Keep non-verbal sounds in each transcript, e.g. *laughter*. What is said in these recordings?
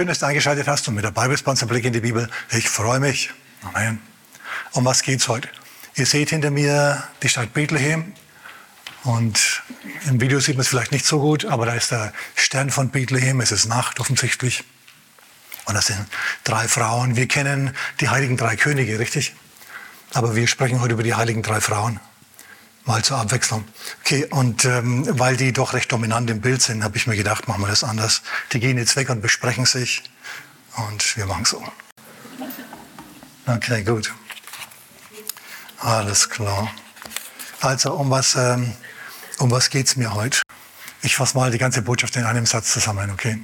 Schön, dass du eingeschaltet hast und mit bei unserem Blick in die Bibel. Ich freue mich. Amen. Um was geht's heute? Ihr seht hinter mir die Stadt Bethlehem. Und im Video sieht man es vielleicht nicht so gut, aber da ist der Stern von Bethlehem. Es ist Nacht offensichtlich. Und das sind drei Frauen. Wir kennen die heiligen drei Könige, richtig? Aber wir sprechen heute über die heiligen drei Frauen. Mal zur Abwechslung. Okay, und ähm, weil die doch recht dominant im Bild sind, habe ich mir gedacht, machen wir das anders. Die gehen jetzt weg und besprechen sich und wir machen so. Okay, gut. Alles klar. Also, um was, ähm, um was geht's mir heute? Ich fasse mal die ganze Botschaft in einem Satz zusammen, okay?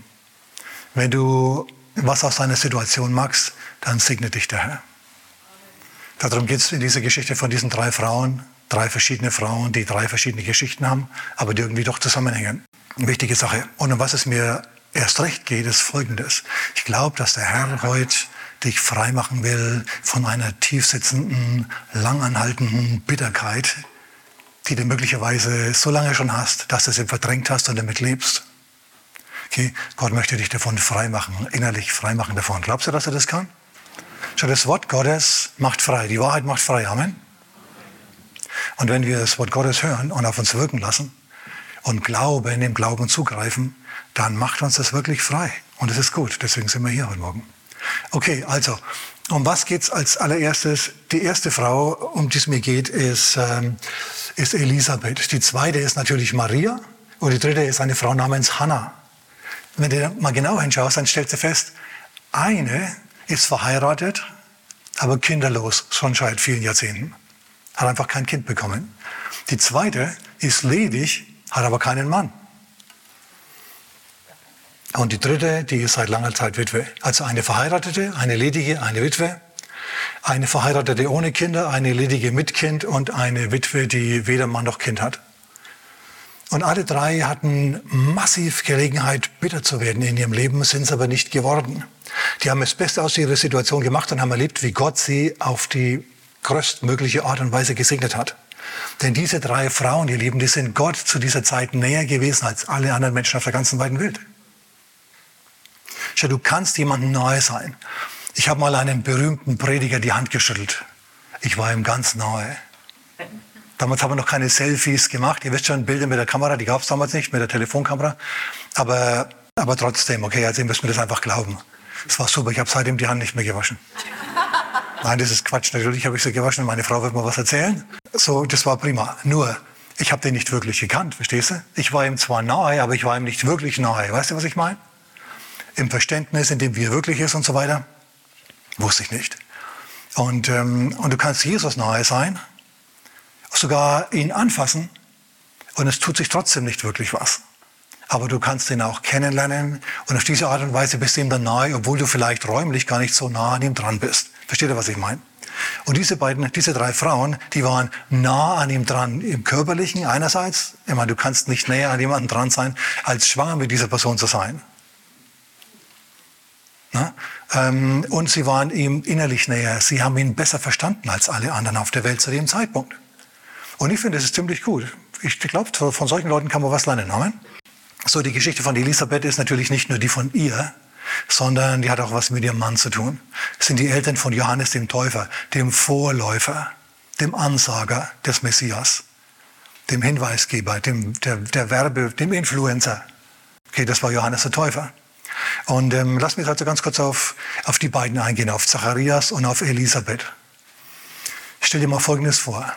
Wenn du was aus deiner Situation magst, dann segne dich der Herr. Darum geht es in dieser Geschichte von diesen drei Frauen, drei verschiedene Frauen, die drei verschiedene Geschichten haben, aber die irgendwie doch zusammenhängen. Eine wichtige Sache. Und um was es mir erst recht geht, ist Folgendes. Ich glaube, dass der Herr heute dich freimachen will von einer tiefsitzenden, langanhaltenden Bitterkeit, die du möglicherweise so lange schon hast, dass du sie verdrängt hast und damit lebst. Okay, Gott möchte dich davon freimachen, innerlich freimachen davon. Glaubst du, dass er das kann? Schau, das Wort Gottes macht frei, die Wahrheit macht frei. Amen. Und wenn wir das Wort Gottes hören und auf uns wirken lassen und Glauben, dem Glauben zugreifen, dann macht uns das wirklich frei. Und es ist gut. Deswegen sind wir hier heute Morgen. Okay, also, um was geht's als allererstes? Die erste Frau, um die es mir geht, ist, ähm, ist Elisabeth. Die zweite ist natürlich Maria. Und die dritte ist eine Frau namens Hannah. Wenn du mal genau hinschaust, dann stellst du fest, eine ist verheiratet, aber kinderlos, schon seit vielen Jahrzehnten hat einfach kein Kind bekommen. Die zweite ist ledig, hat aber keinen Mann. Und die dritte, die ist seit langer Zeit Witwe. Also eine verheiratete, eine ledige, eine Witwe. Eine verheiratete ohne Kinder, eine ledige mit Kind und eine Witwe, die weder Mann noch Kind hat. Und alle drei hatten massiv Gelegenheit, bitter zu werden in ihrem Leben, sind es aber nicht geworden. Die haben das Beste aus ihrer Situation gemacht und haben erlebt, wie Gott sie auf die größtmögliche Art und Weise gesegnet hat. Denn diese drei Frauen, ihr Lieben, die sind Gott zu dieser Zeit näher gewesen als alle anderen Menschen auf der ganzen weiten Welt. Schau, du kannst jemandem nahe sein. Ich habe mal einem berühmten Prediger die Hand geschüttelt. Ich war ihm ganz nahe. Damals haben wir noch keine Selfies gemacht. Ihr wisst schon, Bilder mit der Kamera, die gab es damals nicht, mit der Telefonkamera. Aber, aber trotzdem, okay, also ihr müsst mir das einfach glauben. Es war super, ich habe seitdem die Hand nicht mehr gewaschen. Nein, das ist Quatsch. Natürlich habe ich sie gewaschen meine Frau wird mir was erzählen. So, das war prima. Nur, ich habe den nicht wirklich gekannt, verstehst du? Ich war ihm zwar nahe, aber ich war ihm nicht wirklich nahe. Weißt du, was ich meine? Im Verständnis, in dem wie er wirklich ist und so weiter, wusste ich nicht. Und, ähm, und du kannst Jesus nahe sein, sogar ihn anfassen und es tut sich trotzdem nicht wirklich was aber du kannst ihn auch kennenlernen und auf diese Art und Weise bist du ihm dann nahe, obwohl du vielleicht räumlich gar nicht so nah an ihm dran bist. Versteht ihr, was ich meine? Und diese beiden, diese drei Frauen, die waren nah an ihm dran, im Körperlichen einerseits. Ich meine, du kannst nicht näher an jemanden dran sein, als schwanger mit dieser Person zu sein. Ähm, und sie waren ihm innerlich näher. Sie haben ihn besser verstanden als alle anderen auf der Welt zu dem Zeitpunkt. Und ich finde, das ist ziemlich gut. Ich glaube, von solchen Leuten kann man was lernen. Amen. So, die Geschichte von Elisabeth ist natürlich nicht nur die von ihr, sondern die hat auch was mit ihrem Mann zu tun. Das sind die Eltern von Johannes dem Täufer, dem Vorläufer, dem Ansager des Messias, dem Hinweisgeber, dem, der, der Werbe, dem Influencer. Okay, das war Johannes der Täufer. Und ähm, lass mich also ganz kurz auf, auf die beiden eingehen, auf Zacharias und auf Elisabeth. Stell dir mal Folgendes vor.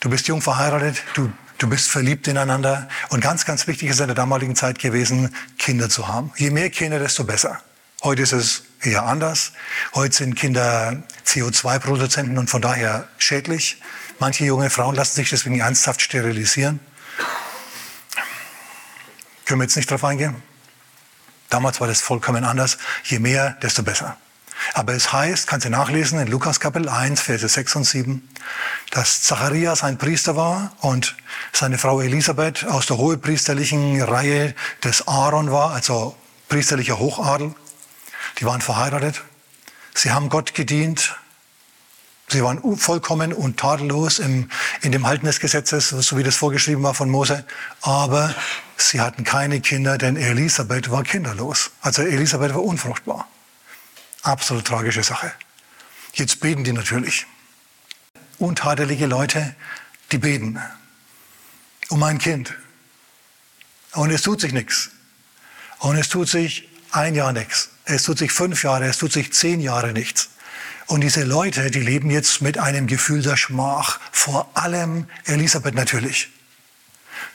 Du bist jung verheiratet, du du bist verliebt ineinander. Und ganz, ganz wichtig ist in der damaligen Zeit gewesen, Kinder zu haben. Je mehr Kinder, desto besser. Heute ist es eher anders. Heute sind Kinder CO2-Produzenten und von daher schädlich. Manche junge Frauen lassen sich deswegen ernsthaft sterilisieren. Können wir jetzt nicht drauf eingehen? Damals war das vollkommen anders. Je mehr, desto besser. Aber es heißt, kannst du nachlesen in Lukas Kapitel 1, Verse 6 und 7, dass Zacharias ein Priester war und seine Frau Elisabeth aus der hohepriesterlichen Reihe des Aaron war, also priesterlicher Hochadel. Die waren verheiratet. Sie haben Gott gedient. Sie waren vollkommen und tadellos im, in dem Halten des Gesetzes, so wie das vorgeschrieben war von Mose. Aber sie hatten keine Kinder, denn Elisabeth war kinderlos. Also Elisabeth war unfruchtbar. Absolut tragische Sache. Jetzt beten die natürlich. Untadelige Leute, die beten um ein Kind. Und es tut sich nichts. Und es tut sich ein Jahr nichts. Es tut sich fünf Jahre, es tut sich zehn Jahre nichts. Und diese Leute, die leben jetzt mit einem Gefühl der Schmach, vor allem Elisabeth natürlich.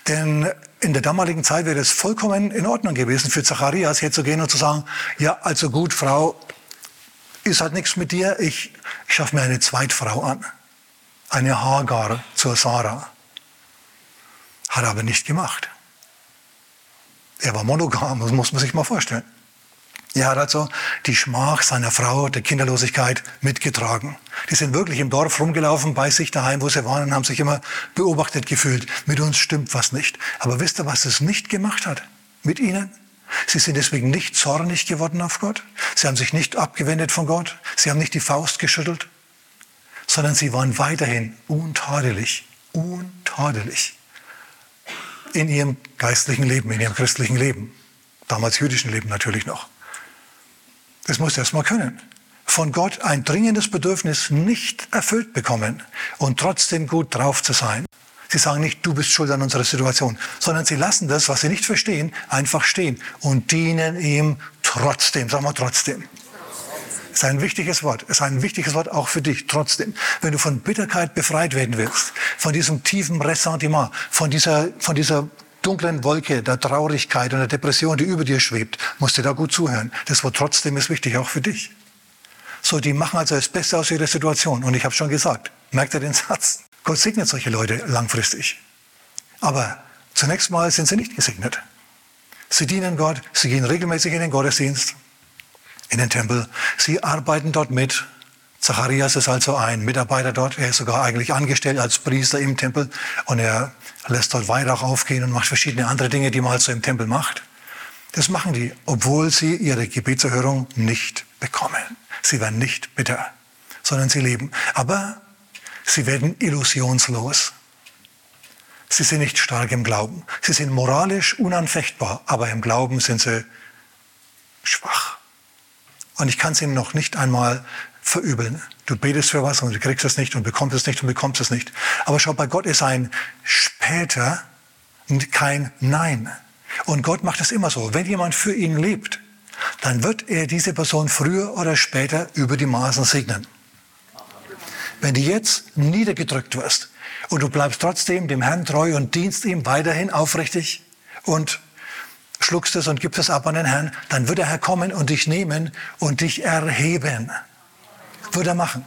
Denn in der damaligen Zeit wäre es vollkommen in Ordnung gewesen, für Zacharias herzugehen und zu sagen, ja, also gut, Frau, ist halt nichts mit dir, ich, schaffe mir eine Zweitfrau an. Eine Hagar zur Sarah. Hat er aber nicht gemacht. Er war monogam, das muss man sich mal vorstellen. Er hat also die Schmach seiner Frau, der Kinderlosigkeit mitgetragen. Die sind wirklich im Dorf rumgelaufen, bei sich daheim, wo sie waren, und haben sich immer beobachtet gefühlt. Mit uns stimmt was nicht. Aber wisst ihr, was es nicht gemacht hat? Mit ihnen? Sie sind deswegen nicht zornig geworden auf Gott. Sie haben sich nicht abgewendet von Gott. Sie haben nicht die Faust geschüttelt, sondern sie waren weiterhin untadelig, untadelig in ihrem geistlichen Leben, in ihrem christlichen Leben. Damals jüdischen Leben natürlich noch. Das muss erst mal können. Von Gott ein dringendes Bedürfnis nicht erfüllt bekommen und trotzdem gut drauf zu sein. Sie sagen nicht, du bist schuld an unserer Situation, sondern sie lassen das, was sie nicht verstehen, einfach stehen und dienen ihm trotzdem. Sag mal trotzdem. Ist ein wichtiges Wort. Ist ein wichtiges Wort auch für dich. Trotzdem. Wenn du von Bitterkeit befreit werden willst, von diesem tiefen Ressentiment, von dieser, von dieser dunklen Wolke der Traurigkeit und der Depression, die über dir schwebt, musst du da gut zuhören. Das Wort trotzdem ist wichtig, auch für dich. So, die machen also das Beste aus ihrer Situation. Und ich habe schon gesagt, merkt ihr den Satz? Gott segnet solche Leute langfristig. Aber zunächst mal sind sie nicht gesegnet. Sie dienen Gott, sie gehen regelmäßig in den Gottesdienst, in den Tempel, sie arbeiten dort mit. Zacharias ist also ein Mitarbeiter dort, er ist sogar eigentlich angestellt als Priester im Tempel und er lässt dort Weihrauch aufgehen und macht verschiedene andere Dinge, die man halt so im Tempel macht. Das machen die, obwohl sie ihre Gebetserhörung nicht bekommen. Sie werden nicht bitter, sondern sie leben. Aber sie werden illusionslos. Sie sind nicht stark im Glauben. Sie sind moralisch unanfechtbar, aber im Glauben sind sie schwach. Und ich kann es ihnen noch nicht einmal verübeln. Du betest für was und du kriegst es nicht und bekommst es nicht und bekommst es nicht. Aber schau, bei Gott ist ein später kein Nein. Und Gott macht es immer so. Wenn jemand für ihn lebt, dann wird er diese Person früher oder später über die Maßen segnen. Wenn du jetzt niedergedrückt wirst und du bleibst trotzdem dem Herrn treu und dienst ihm weiterhin aufrichtig und schluckst es und gibst es ab an den Herrn, dann wird der Herr kommen und dich nehmen und dich erheben. Würde er machen.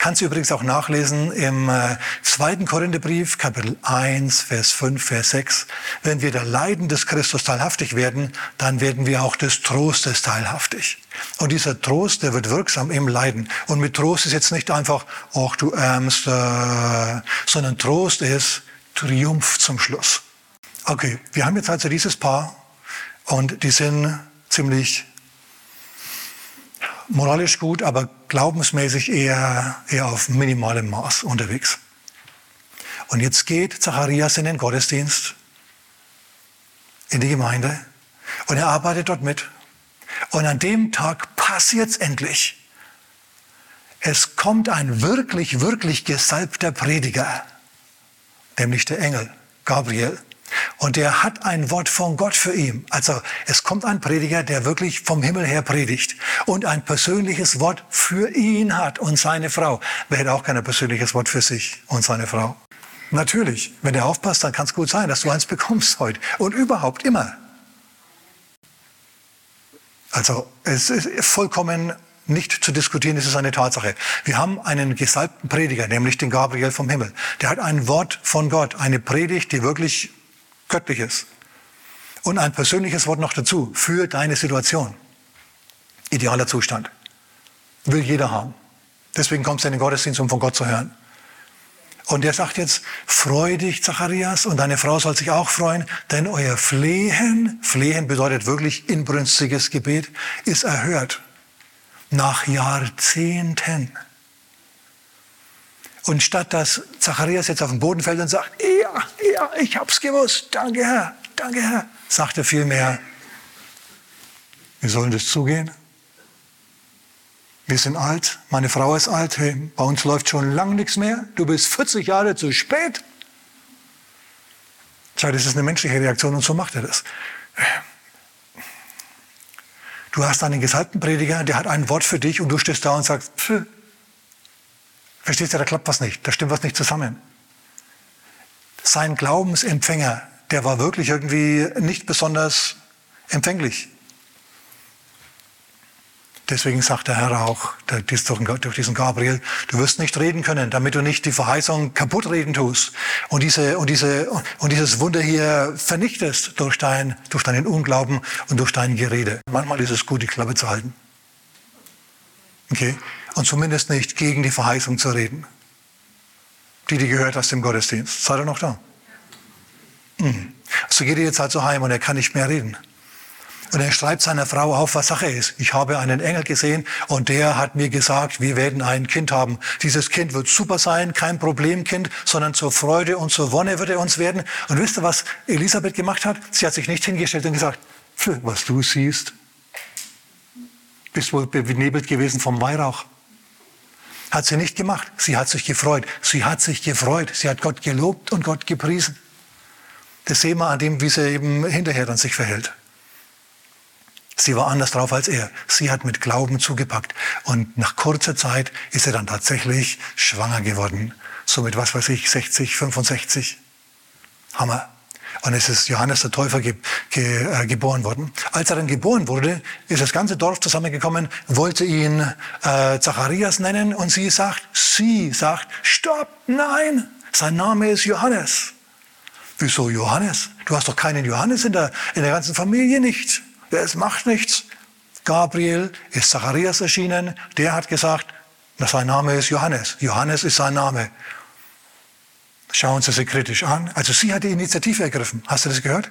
Kannst du übrigens auch nachlesen im äh, zweiten Korintherbrief, Kapitel 1, Vers 5, Vers 6. Wenn wir der Leiden des Christus teilhaftig werden, dann werden wir auch des Trostes teilhaftig. Und dieser Trost, der wird wirksam im Leiden. Und mit Trost ist jetzt nicht einfach, ach du Ärmster, sondern Trost ist Triumph zum Schluss. Okay, wir haben jetzt also dieses Paar und die sind ziemlich moralisch gut, aber glaubensmäßig eher, eher auf minimalem Maß unterwegs. Und jetzt geht Zacharias in den Gottesdienst, in die Gemeinde, und er arbeitet dort mit. Und an dem Tag passiert es endlich. Es kommt ein wirklich, wirklich gesalbter Prediger, nämlich der Engel Gabriel. Und der hat ein Wort von Gott für ihn. Also es kommt ein Prediger, der wirklich vom Himmel her predigt und ein persönliches Wort für ihn hat und seine Frau. Wer hätte auch kein persönliches Wort für sich und seine Frau? Natürlich, wenn du aufpasst, dann kann es gut sein, dass du eins bekommst heute. Und überhaupt immer. Also es ist vollkommen nicht zu diskutieren, es ist eine Tatsache. Wir haben einen gesalbten Prediger, nämlich den Gabriel vom Himmel. Der hat ein Wort von Gott, eine Predigt, die wirklich Göttliches. Und ein persönliches Wort noch dazu für deine Situation. Idealer Zustand. Will jeder haben. Deswegen kommst du in den Gottesdienst, um von Gott zu hören. Und er sagt jetzt, freu dich, Zacharias, und deine Frau soll sich auch freuen, denn euer Flehen, Flehen bedeutet wirklich inbrünstiges Gebet, ist erhört. Nach Jahrzehnten. Und statt dass Zacharias jetzt auf den Boden fällt und sagt, ja, ja, ich hab's gewusst, danke Herr, danke Herr, sagt er vielmehr, wie soll das zugehen? Wir sind alt, meine Frau ist alt, hey, bei uns läuft schon lang nichts mehr, du bist 40 Jahre zu spät. Tja, das ist eine menschliche Reaktion und so macht er das. Du hast einen gesalbten Prediger, der hat ein Wort für dich und du stehst da und sagst, Pff. Verstehst du, da klappt was nicht, da stimmt was nicht zusammen. Sein Glaubensempfänger, der war wirklich irgendwie nicht besonders empfänglich. Deswegen sagt der Herr auch durch diesen Gabriel, du wirst nicht reden können, damit du nicht die Verheißung kaputt reden tust und, diese, und, diese, und dieses Wunder hier vernichtest durch, dein, durch deinen Unglauben und durch dein Gerede. Manchmal ist es gut, die Klappe zu halten. Okay? Und zumindest nicht gegen die Verheißung zu reden. Die, die gehört hast im Gottesdienst. Seid ihr noch da? Mhm. So geht er jetzt halt so heim und er kann nicht mehr reden. Und er schreibt seiner Frau auf, was Sache ist. Ich habe einen Engel gesehen und der hat mir gesagt, wir werden ein Kind haben. Dieses Kind wird super sein, kein Problemkind, sondern zur Freude und zur Wonne wird er uns werden. Und wisst ihr, was Elisabeth gemacht hat? Sie hat sich nicht hingestellt und gesagt, was du siehst, bist wohl benebelt gewesen vom Weihrauch. Hat sie nicht gemacht. Sie hat sich gefreut. Sie hat sich gefreut. Sie hat Gott gelobt und Gott gepriesen. Das sehen wir an dem, wie sie eben hinterher dann sich verhält. Sie war anders drauf als er. Sie hat mit Glauben zugepackt. Und nach kurzer Zeit ist er dann tatsächlich schwanger geworden. So mit, was weiß ich, 60, 65. Hammer. Und es ist Johannes der Täufer ge ge äh, geboren worden. Als er dann geboren wurde, ist das ganze Dorf zusammengekommen, wollte ihn äh, Zacharias nennen und sie sagt, sie sagt, stopp, nein, sein Name ist Johannes. Wieso Johannes? Du hast doch keinen Johannes in der, in der ganzen Familie nicht es macht nichts. Gabriel ist Zacharias erschienen, der hat gesagt, sein Name ist Johannes. Johannes ist sein Name. Schauen Sie sich kritisch an. Also sie hat die Initiative ergriffen. Hast du das gehört?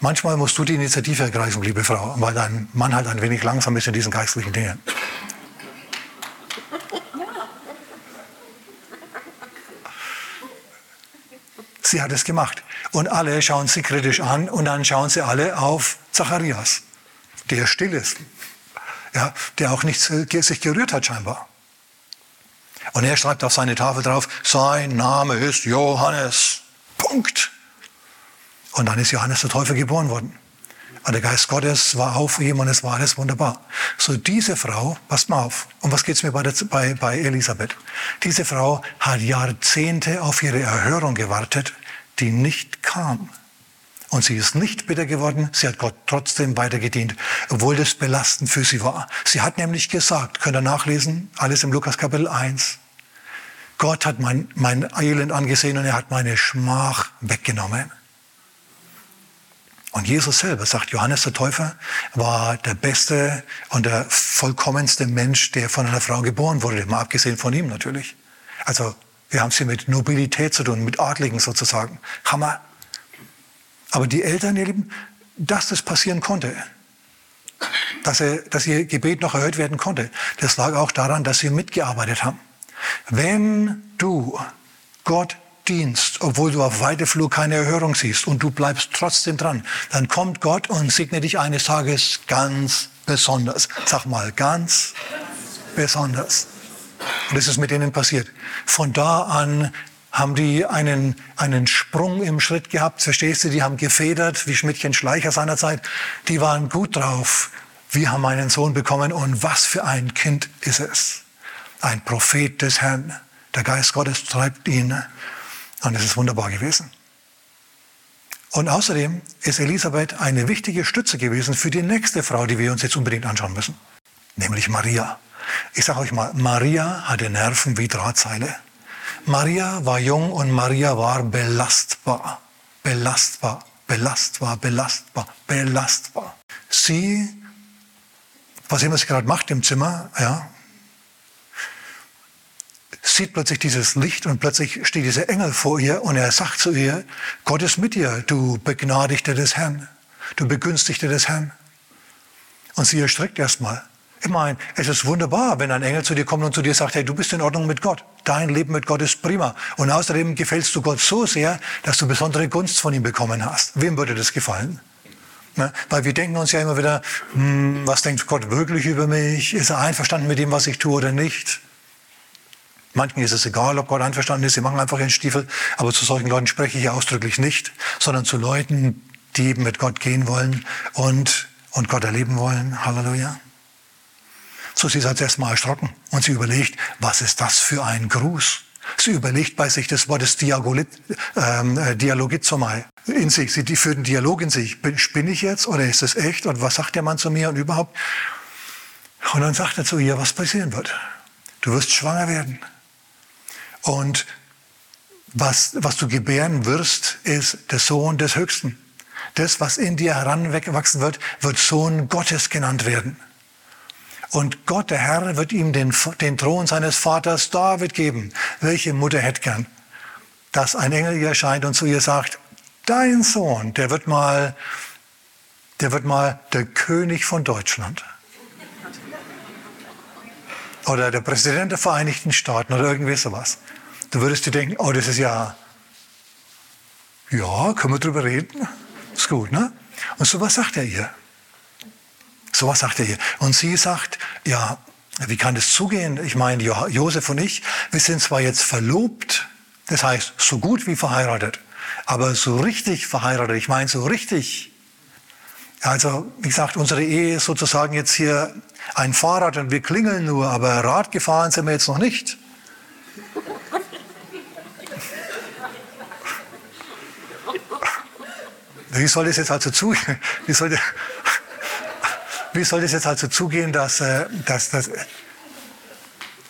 Manchmal musst du die Initiative ergreifen, liebe Frau, weil dein Mann halt ein wenig langsam ist in diesen geistlichen Dingen. Sie hat es gemacht. Und alle schauen sie kritisch an und dann schauen sie alle auf Zacharias, der still ist, ja, der auch nicht sich gerührt hat scheinbar. Und er schreibt auf seine Tafel drauf, sein Name ist Johannes. Punkt. Und dann ist Johannes der Täufer geboren worden. Und der Geist Gottes war auf ihm und es war alles wunderbar. So diese Frau, passt mal auf, um was geht es mir bei, der, bei, bei Elisabeth? Diese Frau hat Jahrzehnte auf ihre Erhörung gewartet, die nicht kam. Und sie ist nicht bitter geworden, sie hat Gott trotzdem weiter gedient, obwohl das belastend für sie war. Sie hat nämlich gesagt, könnt ihr nachlesen, alles im Lukas Kapitel 1, Gott hat mein, mein Elend angesehen und er hat meine Schmach weggenommen. Und Jesus selber, sagt Johannes der Täufer, war der beste und der vollkommenste Mensch, der von einer Frau geboren wurde, mal abgesehen von ihm natürlich. Also wir haben es hier mit Nobilität zu tun, mit Adligen sozusagen. Hammer. Aber die Eltern, ihr Lieben, dass das passieren konnte, dass, er, dass ihr Gebet noch erhört werden konnte, das lag auch daran, dass sie mitgearbeitet haben. Wenn du Gott dienst, obwohl du auf weite Flur keine Erhörung siehst und du bleibst trotzdem dran, dann kommt Gott und segnet dich eines Tages ganz besonders. Sag mal, ganz besonders. Und das ist mit denen passiert. Von da an haben die einen, einen Sprung im Schritt gehabt, verstehst du? Die haben gefedert, wie Schmidtchen Schleicher seinerzeit. Die waren gut drauf. Wir haben einen Sohn bekommen und was für ein Kind ist es? Ein Prophet des Herrn. Der Geist Gottes treibt ihn. Und es ist wunderbar gewesen. Und außerdem ist Elisabeth eine wichtige Stütze gewesen für die nächste Frau, die wir uns jetzt unbedingt anschauen müssen, nämlich Maria. Ich sage euch mal, Maria hatte Nerven wie Drahtseile. Maria war jung und Maria war belastbar. Belastbar, belastbar, belastbar, belastbar. Sie, was immer sie gerade macht im Zimmer, ja, sieht plötzlich dieses Licht und plötzlich steht dieser Engel vor ihr und er sagt zu ihr, Gott ist mit dir, du Begnadigte des Herrn, du Begünstigte des Herrn. Und sie erstreckt erstmal. Ich meine, es ist wunderbar, wenn ein Engel zu dir kommt und zu dir sagt, hey, du bist in Ordnung mit Gott. dein Leben mit Gott ist prima. Und außerdem gefällst du Gott so sehr, dass du besondere Gunst von ihm bekommen hast. Wem würde das gefallen? Ne? Weil wir denken uns ja immer wieder, hm, was denkt Gott wirklich über mich? Ist er einverstanden mit dem, was ich tue oder nicht? Manchen ist es egal, ob Gott einverstanden ist, sie machen einfach ihren Stiefel. Aber zu solchen Leuten spreche ich ausdrücklich nicht, sondern zu Leuten, die eben mit Gott gehen wollen und, und Gott erleben wollen. Halleluja. So, sie ist als erstmal erschrocken und sie überlegt, was ist das für ein Gruß? Sie überlegt bei sich das Wort des Diagolit, ähm, äh, Dialogizomai in sich. Sie führt einen Dialog in sich. Bin ich jetzt oder ist es echt? Und was sagt der Mann zu mir und überhaupt? Und dann sagt er zu ihr, was passieren wird. Du wirst schwanger werden. Und was, was du gebären wirst, ist der Sohn des Höchsten. Das, was in dir heranwachsen wird, wird Sohn Gottes genannt werden. Und Gott, der Herr, wird ihm den, den Thron seines Vaters David geben. Welche Mutter hätte gern, dass ein Engel ihr erscheint und zu ihr sagt, dein Sohn, der wird mal, der wird mal der König von Deutschland. Oder der Präsident der Vereinigten Staaten oder irgendwie sowas. Du würdest dir denken, oh, das ist ja, ja, können wir drüber reden? Ist gut, ne? Und so was sagt er ihr. So was sagt er ihr. Und sie sagt, ja, wie kann das zugehen? Ich meine, Josef und ich, wir sind zwar jetzt verlobt, das heißt so gut wie verheiratet, aber so richtig verheiratet, ich meine so richtig. Also, wie gesagt, unsere Ehe ist sozusagen jetzt hier ein Fahrrad und wir klingeln nur, aber Rad gefahren sind wir jetzt noch nicht. Wie soll das jetzt also zugehen? Wie soll, wie soll das jetzt also zugehen, dass, äh, dass, dass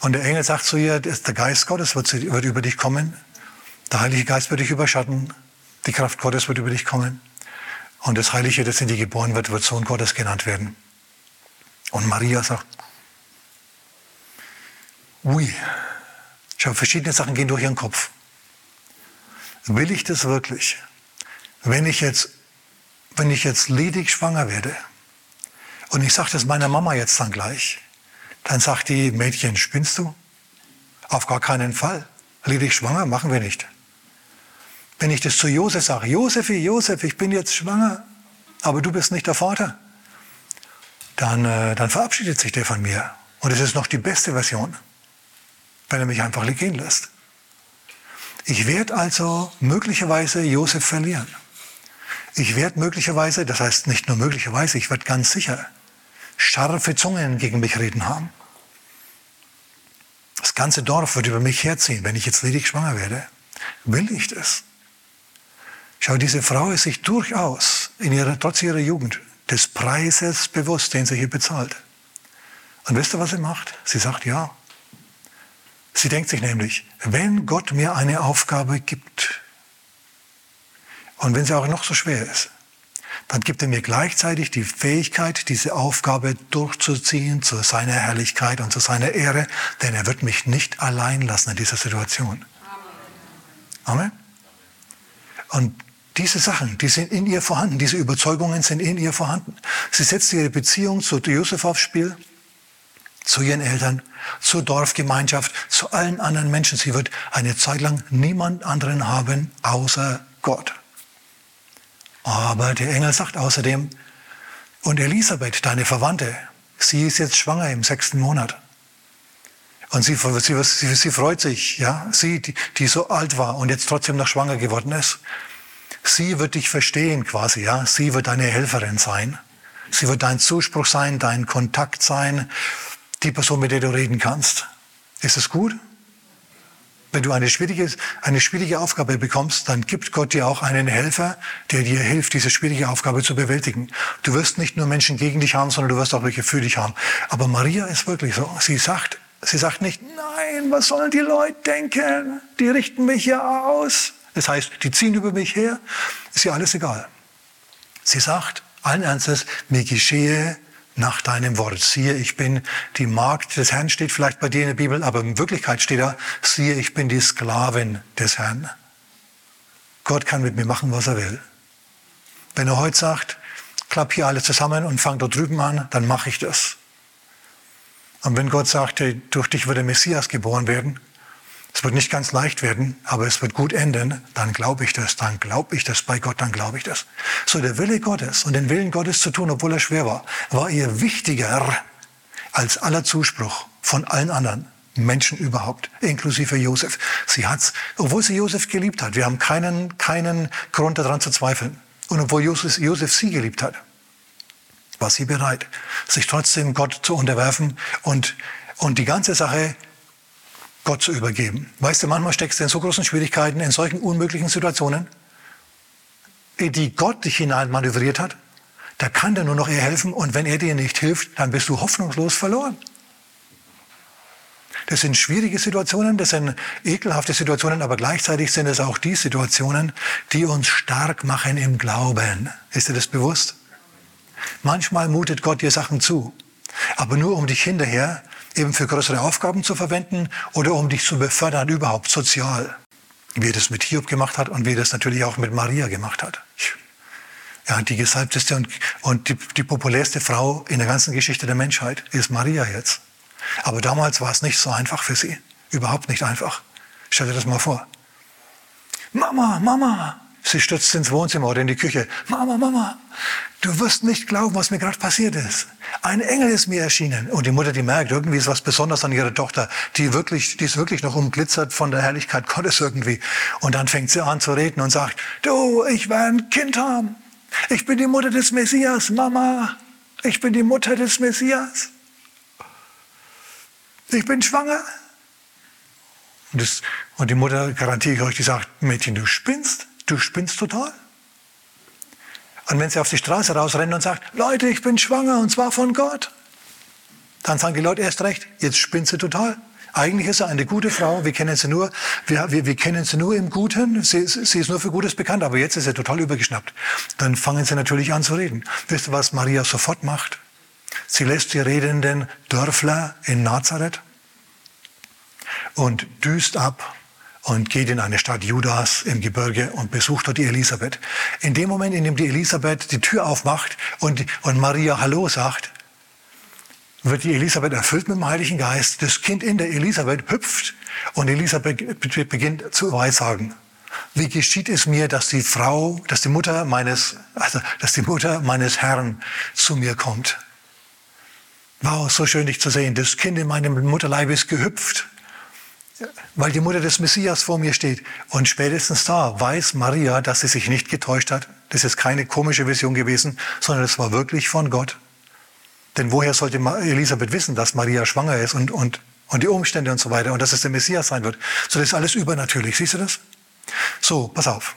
und der Engel sagt zu ihr, der Geist Gottes wird, wird über dich kommen, der Heilige Geist wird dich überschatten, die Kraft Gottes wird über dich kommen und das Heilige, das in dir geboren wird, wird Sohn Gottes genannt werden. Und Maria sagt, ui, schau, verschiedene Sachen gehen durch ihren Kopf. Will ich das wirklich? Wenn ich jetzt, wenn ich jetzt ledig schwanger werde und ich sage das meiner Mama jetzt dann gleich, dann sagt die Mädchen, spinnst du? Auf gar keinen Fall. Ledig schwanger machen wir nicht. Wenn ich das zu Josef sage, Josef, Josef, ich bin jetzt schwanger, aber du bist nicht der Vater, dann, äh, dann verabschiedet sich der von mir. Und es ist noch die beste Version, wenn er mich einfach gehen lässt. Ich werde also möglicherweise Josef verlieren. Ich werde möglicherweise, das heißt nicht nur möglicherweise, ich werde ganz sicher scharfe Zungen gegen mich reden haben. Das ganze Dorf wird über mich herziehen, wenn ich jetzt ledig schwanger werde. Will ich das? Schau, diese Frau ist sich durchaus in ihrer, trotz ihrer Jugend des Preises bewusst, den sie hier bezahlt. Und wisst ihr, was sie macht? Sie sagt ja. Sie denkt sich nämlich, wenn Gott mir eine Aufgabe gibt, und wenn sie auch noch so schwer ist, dann gibt er mir gleichzeitig die Fähigkeit, diese Aufgabe durchzuziehen zu seiner Herrlichkeit und zu seiner Ehre, denn er wird mich nicht allein lassen in dieser Situation. Amen. Und diese Sachen, die sind in ihr vorhanden, diese Überzeugungen sind in ihr vorhanden. Sie setzt ihre Beziehung zu Josef aufs Spiel, zu ihren Eltern, zur Dorfgemeinschaft, zu allen anderen Menschen. Sie wird eine Zeit lang niemand anderen haben außer Gott. Aber der Engel sagt außerdem, und Elisabeth, deine Verwandte, sie ist jetzt schwanger im sechsten Monat. Und sie, sie, sie, sie freut sich, ja, sie, die, die so alt war und jetzt trotzdem noch schwanger geworden ist. Sie wird dich verstehen quasi, ja. Sie wird deine Helferin sein. Sie wird dein Zuspruch sein, dein Kontakt sein, die Person, mit der du reden kannst. Ist es gut? Wenn du eine schwierige, eine schwierige Aufgabe bekommst, dann gibt Gott dir auch einen Helfer, der dir hilft, diese schwierige Aufgabe zu bewältigen. Du wirst nicht nur Menschen gegen dich haben, sondern du wirst auch welche für dich haben. Aber Maria ist wirklich so. Sie sagt, sie sagt nicht, nein, was sollen die Leute denken? Die richten mich ja aus. Das heißt, die ziehen über mich her. Ist ihr alles egal. Sie sagt allen Ernstes, mir geschehe nach deinem Wort. Siehe, ich bin die Magd des Herrn, steht vielleicht bei dir in der Bibel, aber in Wirklichkeit steht da, siehe, ich bin die Sklavin des Herrn. Gott kann mit mir machen, was er will. Wenn er heute sagt, klapp hier alle zusammen und fang dort drüben an, dann mache ich das. Und wenn Gott sagt, durch dich wird der Messias geboren werden, Es wird nicht ganz leicht werden, aber es wird gut enden. Dann glaube ich das, dann glaube ich das bei Gott, dann glaube ich das. So der Wille Gottes und den Willen Gottes zu tun, obwohl er schwer war, war ihr wichtiger als aller Zuspruch von allen anderen Menschen überhaupt, inklusive Josef. Sie hat's, obwohl sie Josef geliebt hat. Wir haben keinen, keinen Grund daran zu zweifeln. Und obwohl Josef, Josef sie geliebt hat, war sie bereit, sich trotzdem Gott zu unterwerfen und, und die ganze Sache Gott zu übergeben. Weißt du, manchmal steckst du in so großen Schwierigkeiten, in solchen unmöglichen Situationen, in die Gott dich hinein manövriert hat. Da kann dir nur noch er helfen und wenn er dir nicht hilft, dann bist du hoffnungslos verloren. Das sind schwierige Situationen, das sind ekelhafte Situationen, aber gleichzeitig sind es auch die Situationen, die uns stark machen im Glauben. Ist dir das bewusst? Manchmal mutet Gott dir Sachen zu, aber nur um dich hinterher eben für größere Aufgaben zu verwenden oder um dich zu befördern überhaupt sozial. Wie er das mit Hiob gemacht hat und wie er das natürlich auch mit Maria gemacht hat. Ja, die gesalbteste und, und die, die populärste Frau in der ganzen Geschichte der Menschheit ist Maria jetzt. Aber damals war es nicht so einfach für sie. Überhaupt nicht einfach. Stell dir das mal vor. Mama, Mama, Sie stürzt ins Wohnzimmer oder in die Küche. Mama, Mama, du wirst nicht glauben, was mir gerade passiert ist. Ein Engel ist mir erschienen. Und die Mutter, die merkt, irgendwie ist was Besonderes an ihrer Tochter, die wirklich, die ist wirklich noch umglitzert von der Herrlichkeit Gottes irgendwie. Und dann fängt sie an zu reden und sagt, du, ich werde ein Kind haben. Ich bin die Mutter des Messias, Mama. Ich bin die Mutter des Messias. Ich bin schwanger. Und, das, und die Mutter, garantiere ich euch, die sagt, Mädchen, du spinnst du spinnst total. Und wenn sie auf die Straße rausrennen und sagt, Leute, ich bin schwanger und zwar von Gott, dann sagen die Leute erst recht, jetzt spinnt sie total. Eigentlich ist sie eine gute Frau, wir kennen sie nur, wir, wir, wir kennen sie nur im Guten, sie, sie ist nur für Gutes bekannt, aber jetzt ist sie total übergeschnappt. Dann fangen sie natürlich an zu reden. Wisst ihr, was Maria sofort macht? Sie lässt die redenden Dörfler in Nazareth und düst ab und geht in eine Stadt Judas im Gebirge und besucht dort die Elisabeth. In dem Moment, in dem die Elisabeth die Tür aufmacht und, und Maria Hallo sagt, wird die Elisabeth erfüllt mit dem Heiligen Geist. Das Kind in der Elisabeth hüpft und Elisabeth beginnt zu weissagen. Wie geschieht es mir, dass die Frau, dass die Mutter meines, also, dass die Mutter meines Herrn zu mir kommt? Wow, so schön dich zu sehen. Das Kind in meinem Mutterleib ist gehüpft weil die Mutter des Messias vor mir steht. Und spätestens da weiß Maria, dass sie sich nicht getäuscht hat. Das ist keine komische Vision gewesen, sondern es war wirklich von Gott. Denn woher sollte Elisabeth wissen, dass Maria schwanger ist und, und, und die Umstände und so weiter und dass es der Messias sein wird? So, das ist alles übernatürlich. Siehst du das? So, pass auf.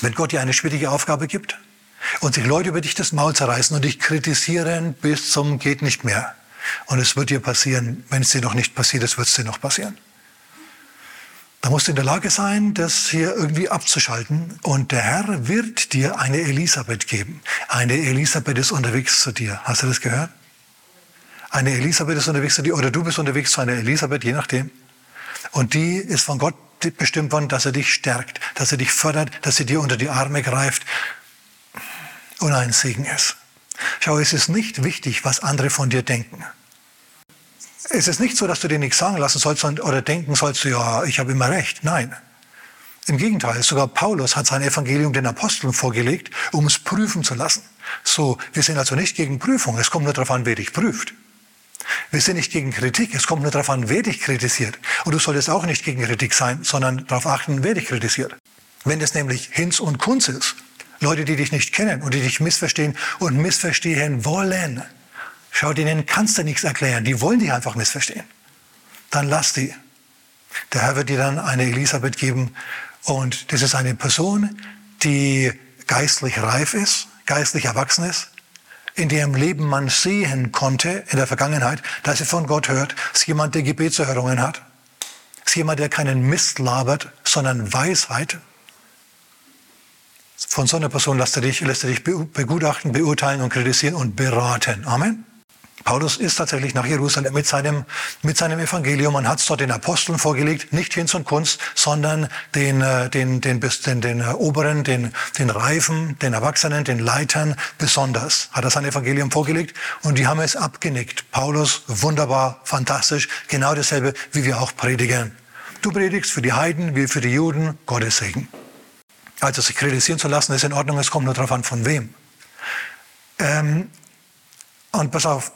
Wenn Gott dir eine schwierige Aufgabe gibt und sich Leute über dich das Maul zerreißen und dich kritisieren bis zum geht nicht mehr. Und es wird dir passieren, wenn es dir noch nicht passiert ist, wird es dir noch passieren. Da musst du in der Lage sein, das hier irgendwie abzuschalten. Und der Herr wird dir eine Elisabeth geben. Eine Elisabeth ist unterwegs zu dir. Hast du das gehört? Eine Elisabeth ist unterwegs zu dir oder du bist unterwegs zu einer Elisabeth, je nachdem. Und die ist von Gott bestimmt worden, dass er dich stärkt, dass er dich fördert, dass er dir unter die Arme greift und ein Segen ist. Schau, es ist nicht wichtig, was andere von dir denken es ist nicht so, dass du dir nichts sagen lassen sollst oder denken sollst, ja, ich habe immer recht. Nein. Im Gegenteil, sogar Paulus hat sein Evangelium den Aposteln vorgelegt, um es prüfen zu lassen. So, wir sind also nicht gegen Prüfung, es kommt nur darauf an, wer dich prüft. Wir sind nicht gegen Kritik, es kommt nur darauf an, wer dich kritisiert. Und du solltest auch nicht gegen Kritik sein, sondern darauf achten, wer dich kritisiert. Wenn es nämlich Hinz und Kunz ist, Leute, die dich nicht kennen und die dich missverstehen und missverstehen wollen, Schau, denen kannst du nichts erklären. Die wollen dich einfach missverstehen. Dann lass die. Der Herr wird dir dann eine Elisabeth geben. Und das ist eine Person, die geistlich reif ist, geistlich erwachsen ist, in deren Leben man sehen konnte in der Vergangenheit, dass sie von Gott hört. Ist jemand, der Gebetserhörungen hat. Ist jemand, der keinen Mist labert, sondern Weisheit. Von so einer Person lässt er dich, lässt er dich begutachten, beurteilen und kritisieren und beraten. Amen. Paulus ist tatsächlich nach Jerusalem mit seinem, mit seinem Evangelium. Man hat es dort den Aposteln vorgelegt, nicht Hinz und Kunst, sondern den, äh, den, den, den, den äh, Oberen, den, den Reifen, den Erwachsenen, den Leitern besonders. Hat er sein Evangelium vorgelegt und die haben es abgenickt. Paulus, wunderbar, fantastisch, genau dasselbe, wie wir auch predigen. Du predigst für die Heiden wie für die Juden Gottes Segen. Also sich kritisieren zu lassen, ist in Ordnung, es kommt nur darauf an, von wem. Ähm, und pass auf,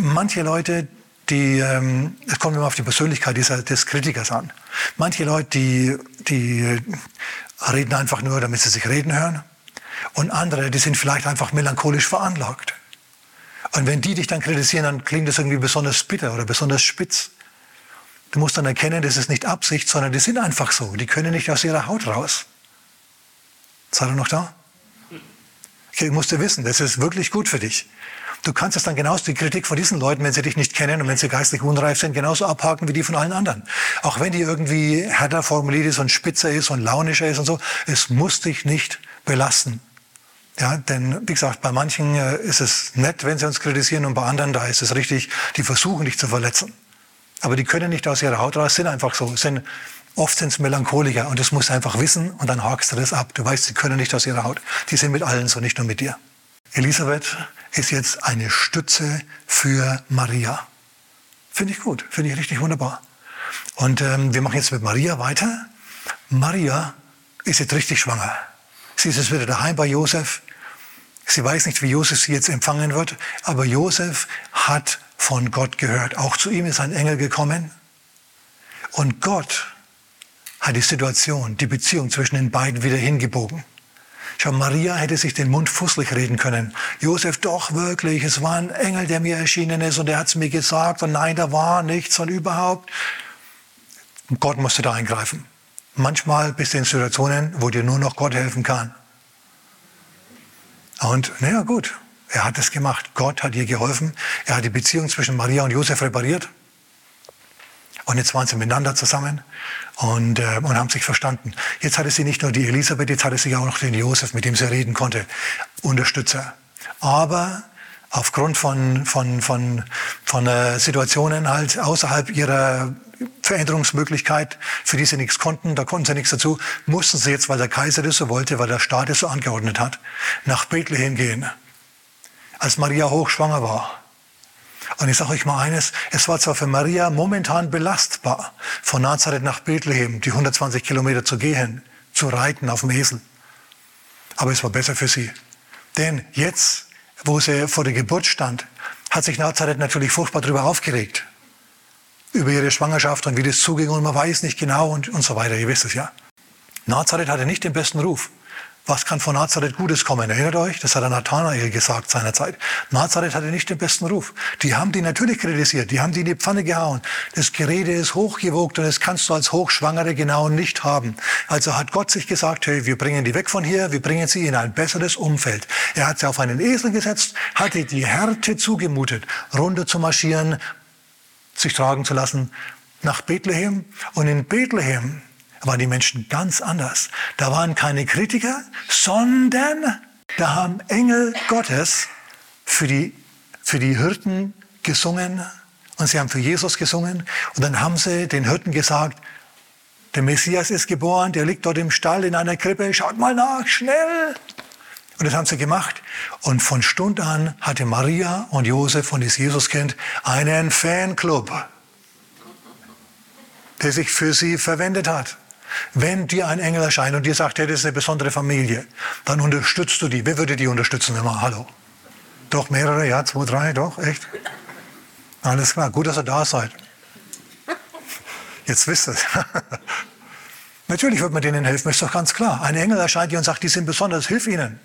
manche Leute, die, ähm, kommt immer auf die Persönlichkeit dieser, des Kritikers an. Manche Leute, die, die reden einfach nur, damit sie sich reden hören. Und andere, die sind vielleicht einfach melancholisch veranlagt. Und wenn die dich dann kritisieren, dann klingt das irgendwie besonders bitter oder besonders spitz. Du musst dann erkennen, das ist nicht Absicht, sondern die sind einfach so. Die können nicht aus ihrer Haut raus. Seid ihr noch da? Okay, musst du wissen, das ist wirklich gut für dich. Du kannst es dann genauso die Kritik von diesen Leuten, wenn sie dich nicht kennen und wenn sie geistlich unreif sind, genauso abhaken wie die von allen anderen. Auch wenn die irgendwie härter formuliert ist und spitzer ist und launischer ist und so, es muss dich nicht belasten. Ja, denn wie gesagt, bei manchen äh, ist es nett, wenn sie uns kritisieren und bei anderen, da ist es richtig, die versuchen dich zu verletzen. Aber die können nicht aus ihrer Haut raus, sind einfach so, sind Oft sind es Melancholiker und das musst du einfach wissen und dann hakst du das ab. Du weißt, sie können nicht aus ihrer Haut. Die sind mit allen so, nicht nur mit dir. Elisabeth ist jetzt eine Stütze für Maria. Finde ich gut, finde ich richtig wunderbar. Und ähm, wir machen jetzt mit Maria weiter. Maria ist jetzt richtig schwanger. Sie ist jetzt wieder daheim bei Josef. Sie weiß nicht, wie Josef sie jetzt empfangen wird, aber Josef hat von Gott gehört. Auch zu ihm ist ein Engel gekommen. Und Gott hat die Situation, die Beziehung zwischen den beiden wieder hingebogen. Schau, Maria hätte sich den Mund fußlich reden können. Josef, doch wirklich, es war ein Engel, der mir erschienen ist und der hat es mir gesagt und nein, da war nichts und überhaupt. Gott musste da eingreifen. Manchmal bist du in Situationen, wo dir nur noch Gott helfen kann. Und naja, gut, er hat es gemacht. Gott hat ihr geholfen. Er hat die Beziehung zwischen Maria und Josef repariert. Und jetzt waren sie miteinander zusammen und, äh, und haben sich verstanden. Jetzt hatte sie nicht nur die Elisabeth, jetzt hatte sie auch noch den Josef, mit dem sie reden konnte, Unterstützer. Aber aufgrund von, von, von, von äh, Situationen halt außerhalb ihrer Veränderungsmöglichkeit, für die sie nichts konnten, da konnten sie nichts dazu, mussten sie jetzt, weil der Kaiser das so wollte, weil der Staat es so angeordnet hat, nach Bethlehem gehen. Als Maria hochschwanger war. Und ich sage euch mal eines, es war zwar für Maria momentan belastbar, von Nazareth nach Bethlehem die 120 Kilometer zu gehen, zu reiten auf dem Esel. Aber es war besser für sie. Denn jetzt, wo sie vor der Geburt stand, hat sich Nazareth natürlich furchtbar darüber aufgeregt. Über ihre Schwangerschaft und wie das zuging und man weiß nicht genau und, und so weiter. Ihr wisst es ja. Nazareth hatte nicht den besten Ruf. Was kann von Nazareth Gutes kommen? Erinnert euch? Das hat der Nathanael gesagt seinerzeit. Nazareth hatte nicht den besten Ruf. Die haben die natürlich kritisiert. Die haben die in die Pfanne gehauen. Das Gerede ist hochgewogt und das kannst du als Hochschwangere genau nicht haben. Also hat Gott sich gesagt, hey, wir bringen die weg von hier, wir bringen sie in ein besseres Umfeld. Er hat sie auf einen Esel gesetzt, hatte die Härte zugemutet, runter zu marschieren, sich tragen zu lassen nach Bethlehem. Und in Bethlehem waren die Menschen ganz anders. Da waren keine Kritiker, sondern da haben Engel Gottes für die, für die Hirten gesungen und sie haben für Jesus gesungen und dann haben sie den Hirten gesagt, der Messias ist geboren, der liegt dort im Stall in einer Krippe, schaut mal nach, schnell. Und das haben sie gemacht. Und von Stund an hatte Maria und Josef und das Jesuskind einen Fanclub, der sich für sie verwendet hat. Wenn dir ein Engel erscheint und dir sagt, hey, das ist eine besondere Familie, dann unterstützt du die. Wer würde die unterstützen? Immer, hallo. Doch mehrere, ja, zwei, drei, doch, echt? Alles klar, gut, dass ihr da seid. Jetzt wisst ihr es. *laughs* Natürlich wird man denen helfen, ist doch ganz klar. Ein Engel erscheint dir und sagt, die sind besonders, hilf ihnen.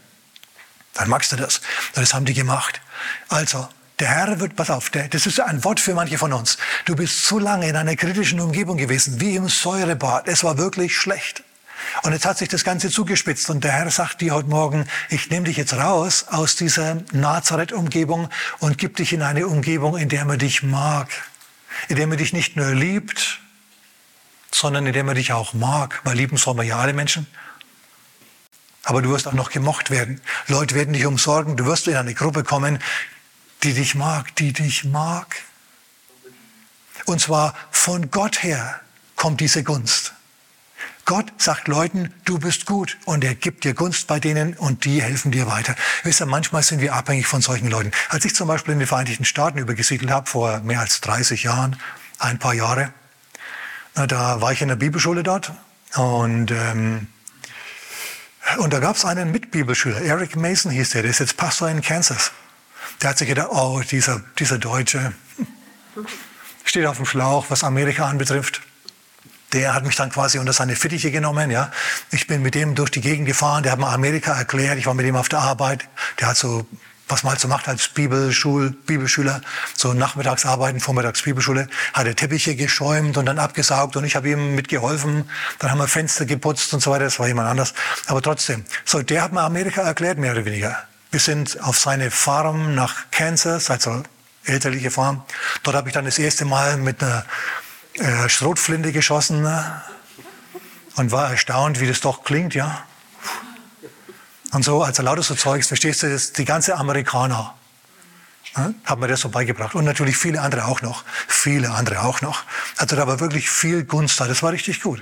Dann magst du das. Das haben die gemacht. Also, der Herr wird, pass auf, der, das ist ein Wort für manche von uns. Du bist zu lange in einer kritischen Umgebung gewesen, wie im Säurebad. Es war wirklich schlecht. Und jetzt hat sich das Ganze zugespitzt und der Herr sagt dir heute Morgen, ich nehme dich jetzt raus aus dieser Nazareth-Umgebung und gib dich in eine Umgebung, in der man dich mag, in der man dich nicht nur liebt, sondern in der man dich auch mag, weil lieben soll man ja alle Menschen. Aber du wirst auch noch gemocht werden. Leute werden dich umsorgen. Du wirst in eine Gruppe kommen, die dich mag, die dich mag. Und zwar von Gott her kommt diese Gunst. Gott sagt Leuten, du bist gut und er gibt dir Gunst bei denen und die helfen dir weiter. Wisst ihr, manchmal sind wir abhängig von solchen Leuten. Als ich zum Beispiel in die Vereinigten Staaten übergesiedelt habe, vor mehr als 30 Jahren, ein paar Jahre, Da war ich in der Bibelschule dort und, ähm, und da gab es einen Mitbibelschüler, Eric Mason hieß der, der ist jetzt Pastor in Kansas. Der hat sich gedacht, oh, dieser, dieser Deutsche steht auf dem Schlauch, was Amerika anbetrifft. Der hat mich dann quasi unter seine Fittiche genommen. Ja. Ich bin mit dem durch die Gegend gefahren, der hat mir Amerika erklärt, ich war mit ihm auf der Arbeit. Der hat so was man halt so macht als Bibelschul, Bibelschüler, so Nachmittagsarbeiten, Vormittags Bibelschule, hat er Teppiche geschäumt und dann abgesaugt und ich habe ihm mitgeholfen. Dann haben wir Fenster geputzt und so weiter, das war jemand anders. Aber trotzdem, so der hat mir Amerika erklärt, mehr oder weniger. Wir sind auf seine Farm nach Kansas, also elterliche Farm. Dort habe ich dann das erste Mal mit einer äh, Schrotflinte geschossen ne? und war erstaunt, wie das doch klingt, ja und so, also lauter so Zeugs, verstehst du, das, die ganze Amerikaner ne, haben mir das so beigebracht. Und natürlich viele andere auch noch. Viele andere auch noch. Also da war wirklich viel Gunst da. Das war richtig gut.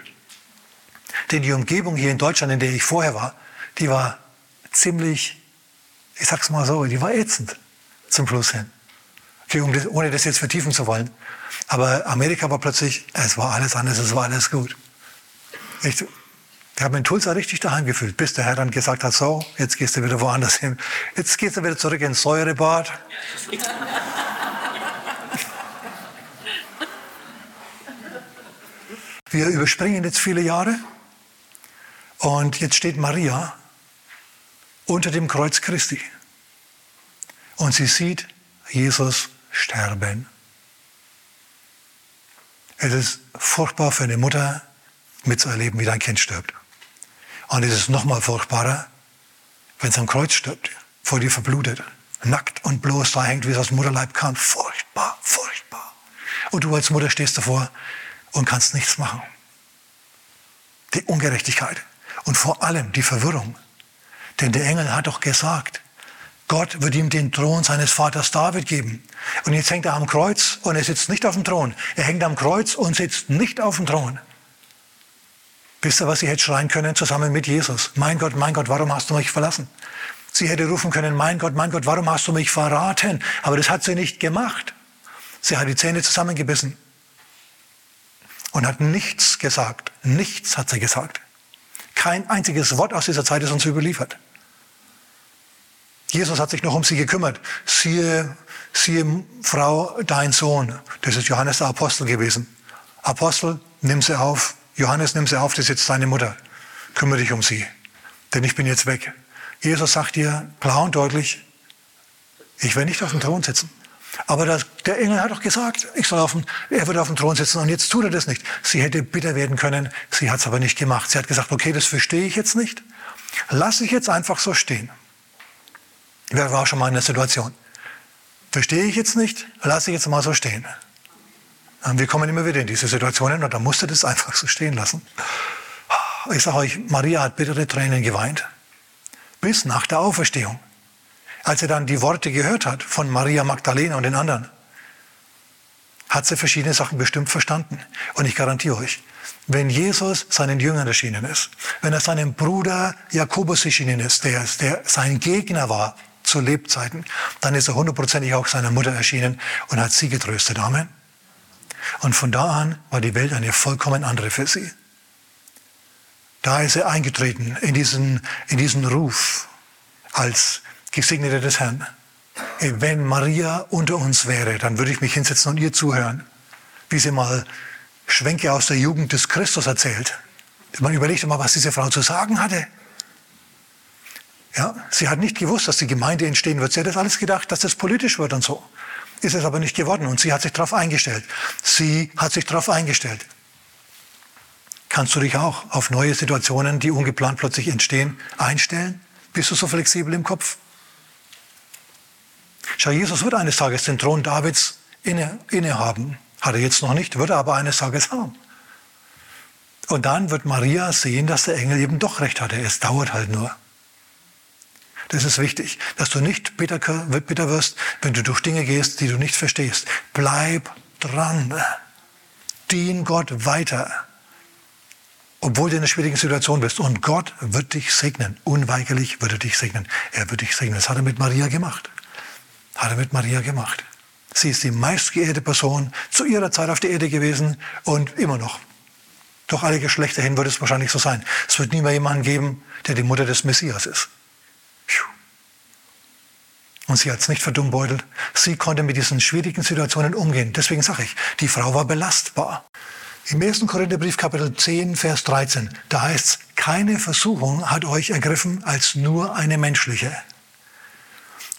Denn die Umgebung hier in Deutschland, in der ich vorher war, die war ziemlich, ich sag's mal so, die war ätzend zum Schluss hin. Okay, um das, ohne das jetzt vertiefen zu wollen. Aber Amerika war plötzlich, es war alles anders, es war alles gut. Ich, ich habe in Tulsa richtig daheim gefühlt, bis der Herr dann gesagt hat, so, jetzt gehst du wieder woanders hin. Jetzt gehst du wieder zurück ins Säurebad. Wir überspringen jetzt viele Jahre und jetzt steht Maria unter dem Kreuz Christi und sie sieht Jesus sterben. Es ist furchtbar für eine Mutter mitzuerleben, wie dein Kind stirbt. Und es ist noch mal furchtbarer, wenn es am Kreuz stirbt, vor dir verblutet, nackt und bloß da hängt, wie es aus dem Mutterleib kam. Furchtbar, furchtbar. Und du als Mutter stehst davor und kannst nichts machen. Die Ungerechtigkeit und vor allem die Verwirrung. Denn der Engel hat doch gesagt, Gott wird ihm den Thron seines Vaters David geben. Und jetzt hängt er am Kreuz und er sitzt nicht auf dem Thron. Er hängt am Kreuz und sitzt nicht auf dem Thron. Wisst ihr, was sie hätte schreien können zusammen mit Jesus? Mein Gott, mein Gott, warum hast du mich verlassen? Sie hätte rufen können, mein Gott, mein Gott, warum hast du mich verraten? Aber das hat sie nicht gemacht. Sie hat die Zähne zusammengebissen und hat nichts gesagt. Nichts hat sie gesagt. Kein einziges Wort aus dieser Zeit ist uns überliefert. Jesus hat sich noch um sie gekümmert. Siehe, siehe, Frau, dein Sohn. Das ist Johannes der Apostel gewesen. Apostel, nimm sie auf, Johannes, nimm sie auf, das ist jetzt deine Mutter. Kümmere dich um sie, denn ich bin jetzt weg. Jesus sagt dir klar und deutlich, ich werde nicht auf dem Thron sitzen. Aber das, der Engel hat doch gesagt, ich soll auf dem, er wird auf dem Thron sitzen und jetzt tut er das nicht. Sie hätte bitter werden können, sie hat es aber nicht gemacht. Sie hat gesagt, okay, das verstehe ich jetzt nicht. Lass ich jetzt einfach so stehen. Wer war schon mal in der Situation? Verstehe ich jetzt nicht, lass ich jetzt mal so stehen. Wir kommen immer wieder in diese Situationen und da musste das einfach so stehen lassen. Ich sage euch, Maria hat bittere Tränen geweint. Bis nach der Auferstehung. Als sie dann die Worte gehört hat von Maria Magdalena und den anderen, hat sie verschiedene Sachen bestimmt verstanden. Und ich garantiere euch, wenn Jesus seinen Jüngern erschienen ist, wenn er seinem Bruder Jakobus erschienen ist, der, der sein Gegner war zu Lebzeiten, dann ist er hundertprozentig auch seiner Mutter erschienen und hat sie getröstet. Amen. Und von da an war die Welt eine vollkommen andere für sie. Da ist er eingetreten in diesen, in diesen Ruf als Gesegnete des Herrn. Wenn Maria unter uns wäre, dann würde ich mich hinsetzen und ihr zuhören, wie sie mal Schwenke aus der Jugend des Christus erzählt. Man überlegt mal, was diese Frau zu sagen hatte. Ja, sie hat nicht gewusst, dass die Gemeinde entstehen wird. Sie hat das alles gedacht, dass das politisch wird und so ist es aber nicht geworden und sie hat sich darauf eingestellt. Sie hat sich darauf eingestellt. Kannst du dich auch auf neue Situationen, die ungeplant plötzlich entstehen, einstellen? Bist du so flexibel im Kopf? Schau, Jesus wird eines Tages den Thron Davids inne, innehaben. Hat er jetzt noch nicht, wird er aber eines Tages haben. Und dann wird Maria sehen, dass der Engel eben doch recht hatte. Es dauert halt nur. Das ist wichtig, dass du nicht bitter, bitter wirst, wenn du durch Dinge gehst, die du nicht verstehst. Bleib dran. Dien Gott weiter. Obwohl du in einer schwierigen Situation bist. Und Gott wird dich segnen. Unweigerlich wird er dich segnen. Er wird dich segnen. Das hat er mit Maria gemacht. Hat er mit Maria gemacht. Sie ist die meistgeehrte Person zu ihrer Zeit auf der Erde gewesen und immer noch. Durch alle Geschlechter hin wird es wahrscheinlich so sein. Es wird nie mehr jemanden geben, der die Mutter des Messias ist. Und sie hat es nicht verdummbeutelt. Sie konnte mit diesen schwierigen Situationen umgehen. Deswegen sage ich, die Frau war belastbar. Im 1. Korintherbrief Kapitel 10, Vers 13, da heißt es, keine Versuchung hat euch ergriffen als nur eine menschliche.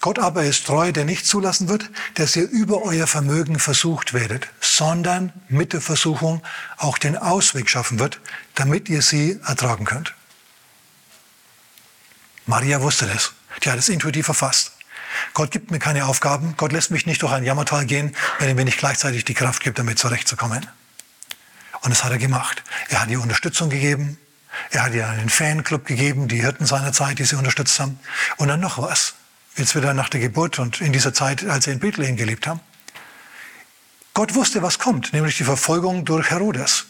Gott aber ist treu, der nicht zulassen wird, dass ihr über euer Vermögen versucht werdet, sondern mit der Versuchung auch den Ausweg schaffen wird, damit ihr sie ertragen könnt. Maria wusste das. Die hat es intuitiv verfasst. Gott gibt mir keine Aufgaben. Gott lässt mich nicht durch ein Jammertal gehen, wenn er mir nicht gleichzeitig die Kraft gibt, damit zurechtzukommen. Und das hat er gemacht. Er hat ihr Unterstützung gegeben. Er hat ihr einen Fanclub gegeben, die Hirten seiner Zeit, die sie unterstützt haben. Und dann noch was jetzt wieder nach der Geburt und in dieser Zeit, als sie in Bethlehem gelebt haben. Gott wusste, was kommt, nämlich die Verfolgung durch Herodes.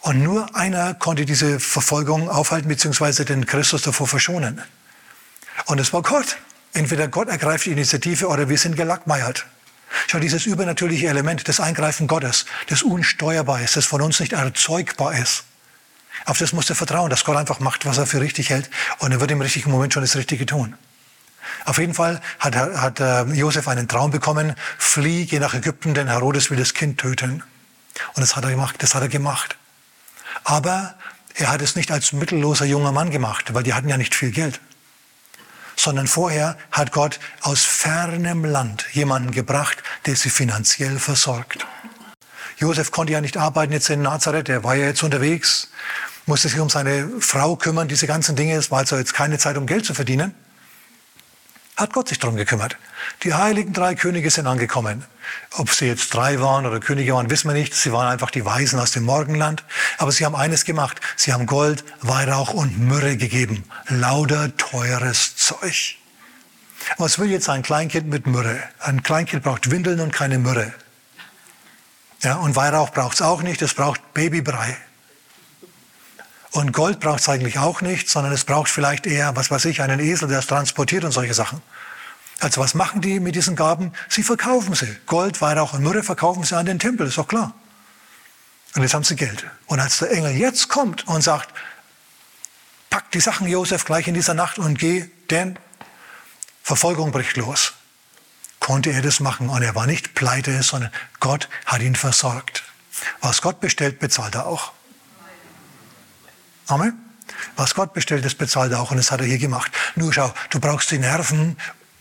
Und nur einer konnte diese Verfolgung aufhalten, beziehungsweise den Christus davor verschonen. Und es war Gott. Entweder Gott ergreift die Initiative oder wir sind gelackmeiert. Schau, dieses übernatürliche Element, das Eingreifen Gottes, das unsteuerbar ist, das von uns nicht erzeugbar ist, auf das musst du vertrauen, dass Gott einfach macht, was er für richtig hält und er wird im richtigen Moment schon das Richtige tun. Auf jeden Fall hat, hat äh, Josef einen Traum bekommen, flieh, geh nach Ägypten, denn Herodes will das Kind töten. Und das hat er gemacht, das hat er gemacht. Aber er hat es nicht als mittelloser junger Mann gemacht, weil die hatten ja nicht viel Geld. Sondern vorher hat Gott aus fernem Land jemanden gebracht, der sie finanziell versorgt. Josef konnte ja nicht arbeiten jetzt in Nazareth, er war ja jetzt unterwegs musste sich um seine Frau kümmern, diese ganzen Dinge. Es war also jetzt keine Zeit, um Geld zu verdienen. Hat Gott sich darum gekümmert. Die heiligen drei Könige sind angekommen. Ob sie jetzt drei waren oder Könige waren, wissen wir nicht. Sie waren einfach die Weisen aus dem Morgenland. Aber sie haben eines gemacht. Sie haben Gold, Weihrauch und Myrrhe gegeben. Lauter, teures Zeug. Was will jetzt ein Kleinkind mit Myrrhe? Ein Kleinkind braucht Windeln und keine Myrrhe. Ja, und Weihrauch braucht es auch nicht. Es braucht Babybrei. Und Gold braucht es eigentlich auch nicht, sondern es braucht vielleicht eher, was weiß ich, einen Esel, der es transportiert und solche Sachen. Also was machen die mit diesen Gaben? Sie verkaufen sie. Gold, Weihrauch und Myrrhe verkaufen sie an den Tempel, ist doch klar. Und jetzt haben sie Geld. Und als der Engel jetzt kommt und sagt, pack die Sachen, Josef, gleich in dieser Nacht und geh, denn Verfolgung bricht los, konnte er das machen. Und er war nicht pleite, sondern Gott hat ihn versorgt. Was Gott bestellt, bezahlt er auch. Amen. Was Gott bestellt, das bezahlt er auch und das hat er hier gemacht. Nur schau, du brauchst die Nerven,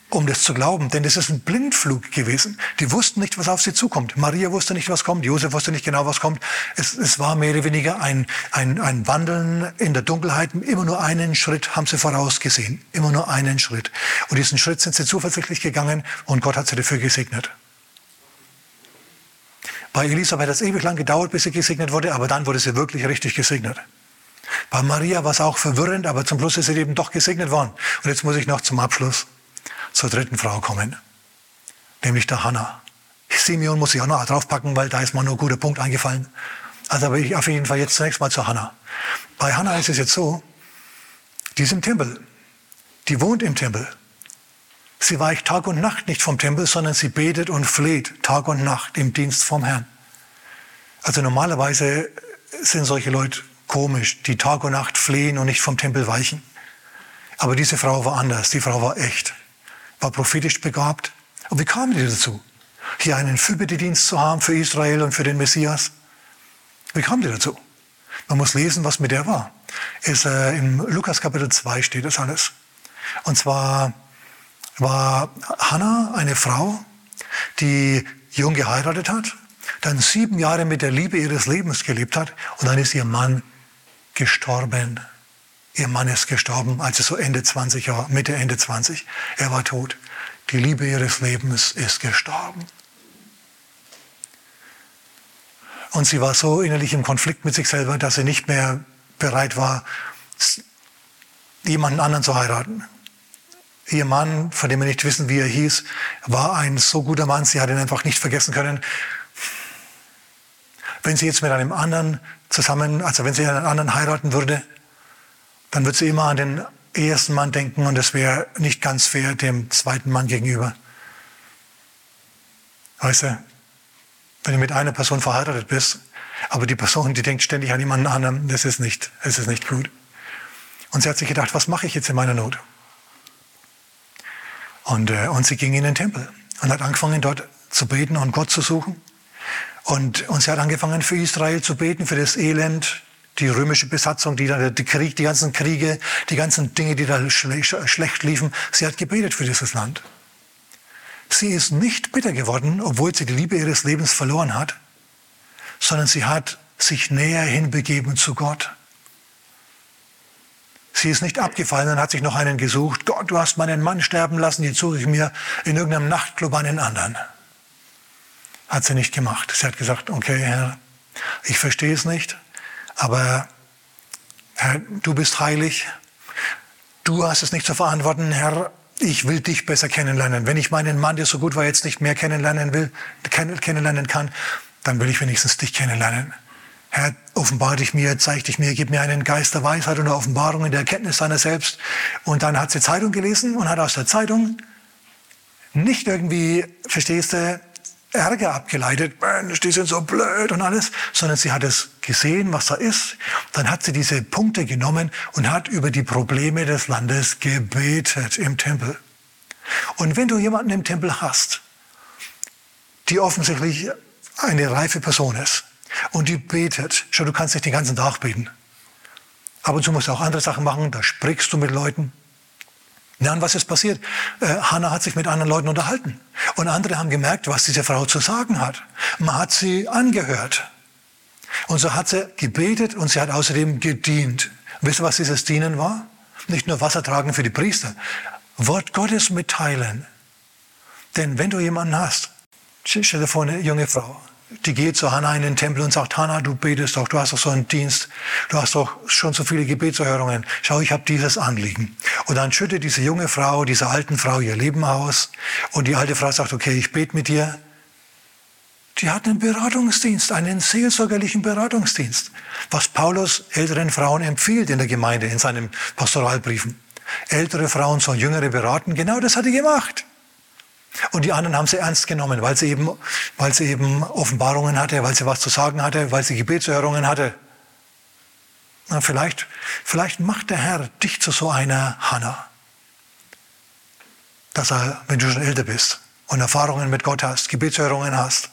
um das zu glauben, denn das ist ein Blindflug gewesen. Die wussten nicht, was auf sie zukommt. Maria wusste nicht, was kommt. Josef wusste nicht genau, was kommt. Es, es war mehr oder weniger ein, ein, ein Wandeln in der Dunkelheit. Immer nur einen Schritt haben sie vorausgesehen. Immer nur einen Schritt. Und diesen Schritt sind sie zuversichtlich gegangen und Gott hat sie dafür gesegnet. Bei Elisabeth hat es ewig lang gedauert, bis sie gesegnet wurde, aber dann wurde sie wirklich richtig gesegnet. Bei Maria war es auch verwirrend, aber zum Schluss ist sie eben doch gesegnet worden. Und jetzt muss ich noch zum Abschluss zur dritten Frau kommen, nämlich der Hannah. Simeon muss ich auch noch draufpacken, weil da ist mir nur ein guter Punkt eingefallen. Also aber ich auf jeden Fall jetzt zunächst mal zu Hannah. Bei Hannah ist es jetzt so, die ist im Tempel. Die wohnt im Tempel. Sie weicht Tag und Nacht nicht vom Tempel, sondern sie betet und fleht Tag und Nacht im Dienst vom Herrn. Also normalerweise sind solche Leute komisch, die Tag und Nacht flehen und nicht vom Tempel weichen. Aber diese Frau war anders, die Frau war echt, war prophetisch begabt. Und wie kam die dazu? Hier einen Fürbittedienst zu haben für Israel und für den Messias? Wie kam die dazu? Man muss lesen, was mit der war. Ist, äh, Im Lukas Kapitel 2 steht das alles. Und zwar war Hannah eine Frau, die jung geheiratet hat, dann sieben Jahre mit der Liebe ihres Lebens gelebt hat und dann ist ihr Mann gestorben. Ihr Mann ist gestorben, als sie so Ende 20 war, Mitte, Ende 20. Er war tot. Die Liebe ihres Lebens ist gestorben. Und sie war so innerlich im Konflikt mit sich selber, dass sie nicht mehr bereit war, jemanden anderen zu heiraten. Ihr Mann, von dem wir nicht wissen, wie er hieß, war ein so guter Mann, sie hat ihn einfach nicht vergessen können. Wenn sie jetzt mit einem anderen zusammen, also wenn sie einen anderen heiraten würde, dann würde sie immer an den ersten Mann denken und das wäre nicht ganz fair dem zweiten Mann gegenüber. Weißt du, wenn du mit einer Person verheiratet bist, Aber die Person, die denkt ständig an jemanden anderen, das ist nicht, das ist nicht gut. Und sie hat sich gedacht, was mache ich jetzt in meiner Not? Und, äh, und sie ging in den Tempel und hat angefangen, dort zu beten und Gott zu suchen. Und, und sie hat angefangen, für Israel zu beten, für das Elend, die römische Besatzung, die, die, Krieg, die ganzen Kriege, die ganzen Dinge, die da schle schlecht liefen. Sie hat gebetet für dieses Land. Sie ist nicht bitter geworden, obwohl sie die Liebe ihres Lebens verloren hat, sondern sie hat sich näher hinbegeben zu Gott. Sie ist nicht abgefallen und hat sich noch einen gesucht. Gott, du hast meinen Mann sterben lassen, jetzt suche ich mir in irgendeinem Nachtclub einen anderen. Hat sie nicht gemacht. Sie hat gesagt, okay, Herr, ich verstehe es nicht, aber Herr, du bist heilig. Du hast es nicht zu verantworten, Herr. Ich will dich besser kennenlernen. Wenn ich meinen Mann, der so gut war, jetzt nicht mehr kennenlernen will, kennenlernen kann, dann will ich wenigstens dich kennenlernen. Herr, offenbar dich mir, zeig dich mir, gib mir einen Geist der Weisheit und der Offenbarung in der Erkenntnis seiner selbst. Und dann hat sie Zeitung gelesen und hat aus der Zeitung nicht irgendwie, verstehst du, Ärger abgeleitet, Mensch, die sind so blöd und alles, sondern sie hat es gesehen, was da ist. Dann hat sie diese Punkte genommen und hat über die Probleme des Landes gebetet im Tempel. Und wenn du jemanden im Tempel hast, die offensichtlich eine reife Person ist und die betet, schau, du kannst nicht den ganzen Tag beten. Ab und zu musst du auch andere Sachen machen, da sprichst du mit Leuten, ja, und was ist passiert? Äh, Hannah hat sich mit anderen Leuten unterhalten. Und andere haben gemerkt, was diese Frau zu sagen hat. Man hat sie angehört. Und so hat sie gebetet und sie hat außerdem gedient. wisst ihr, was dieses Dienen war? Nicht nur Wasser tragen für die Priester. Wort Gottes mitteilen. Denn wenn du jemanden hast, stell dir vor, eine junge Frau, die geht zu Hannah in den Tempel und sagt, Hannah, du betest doch, du hast doch so einen Dienst, du hast doch schon so viele Gebetserhörungen. Schau, ich habe dieses Anliegen. Und dann schüttet diese junge Frau, diese alten Frau ihr Leben aus und die alte Frau sagt, okay, ich bete mit dir. Die hat einen Beratungsdienst, einen seelsorgerlichen Beratungsdienst, was Paulus älteren Frauen empfiehlt in der Gemeinde, in seinen Pastoralbriefen. Ältere Frauen sollen Jüngere beraten, genau das hat er gemacht. Und die anderen haben sie ernst genommen, weil sie eben, weil sie eben Offenbarungen hatte, weil sie was zu sagen hatte, weil sie Gebetserhörungen hatte. Na, vielleicht, vielleicht macht der Herr dich zu so einer Hanna. Dass er, wenn du schon älter bist und Erfahrungen mit Gott hast, Gebetserhörungen hast,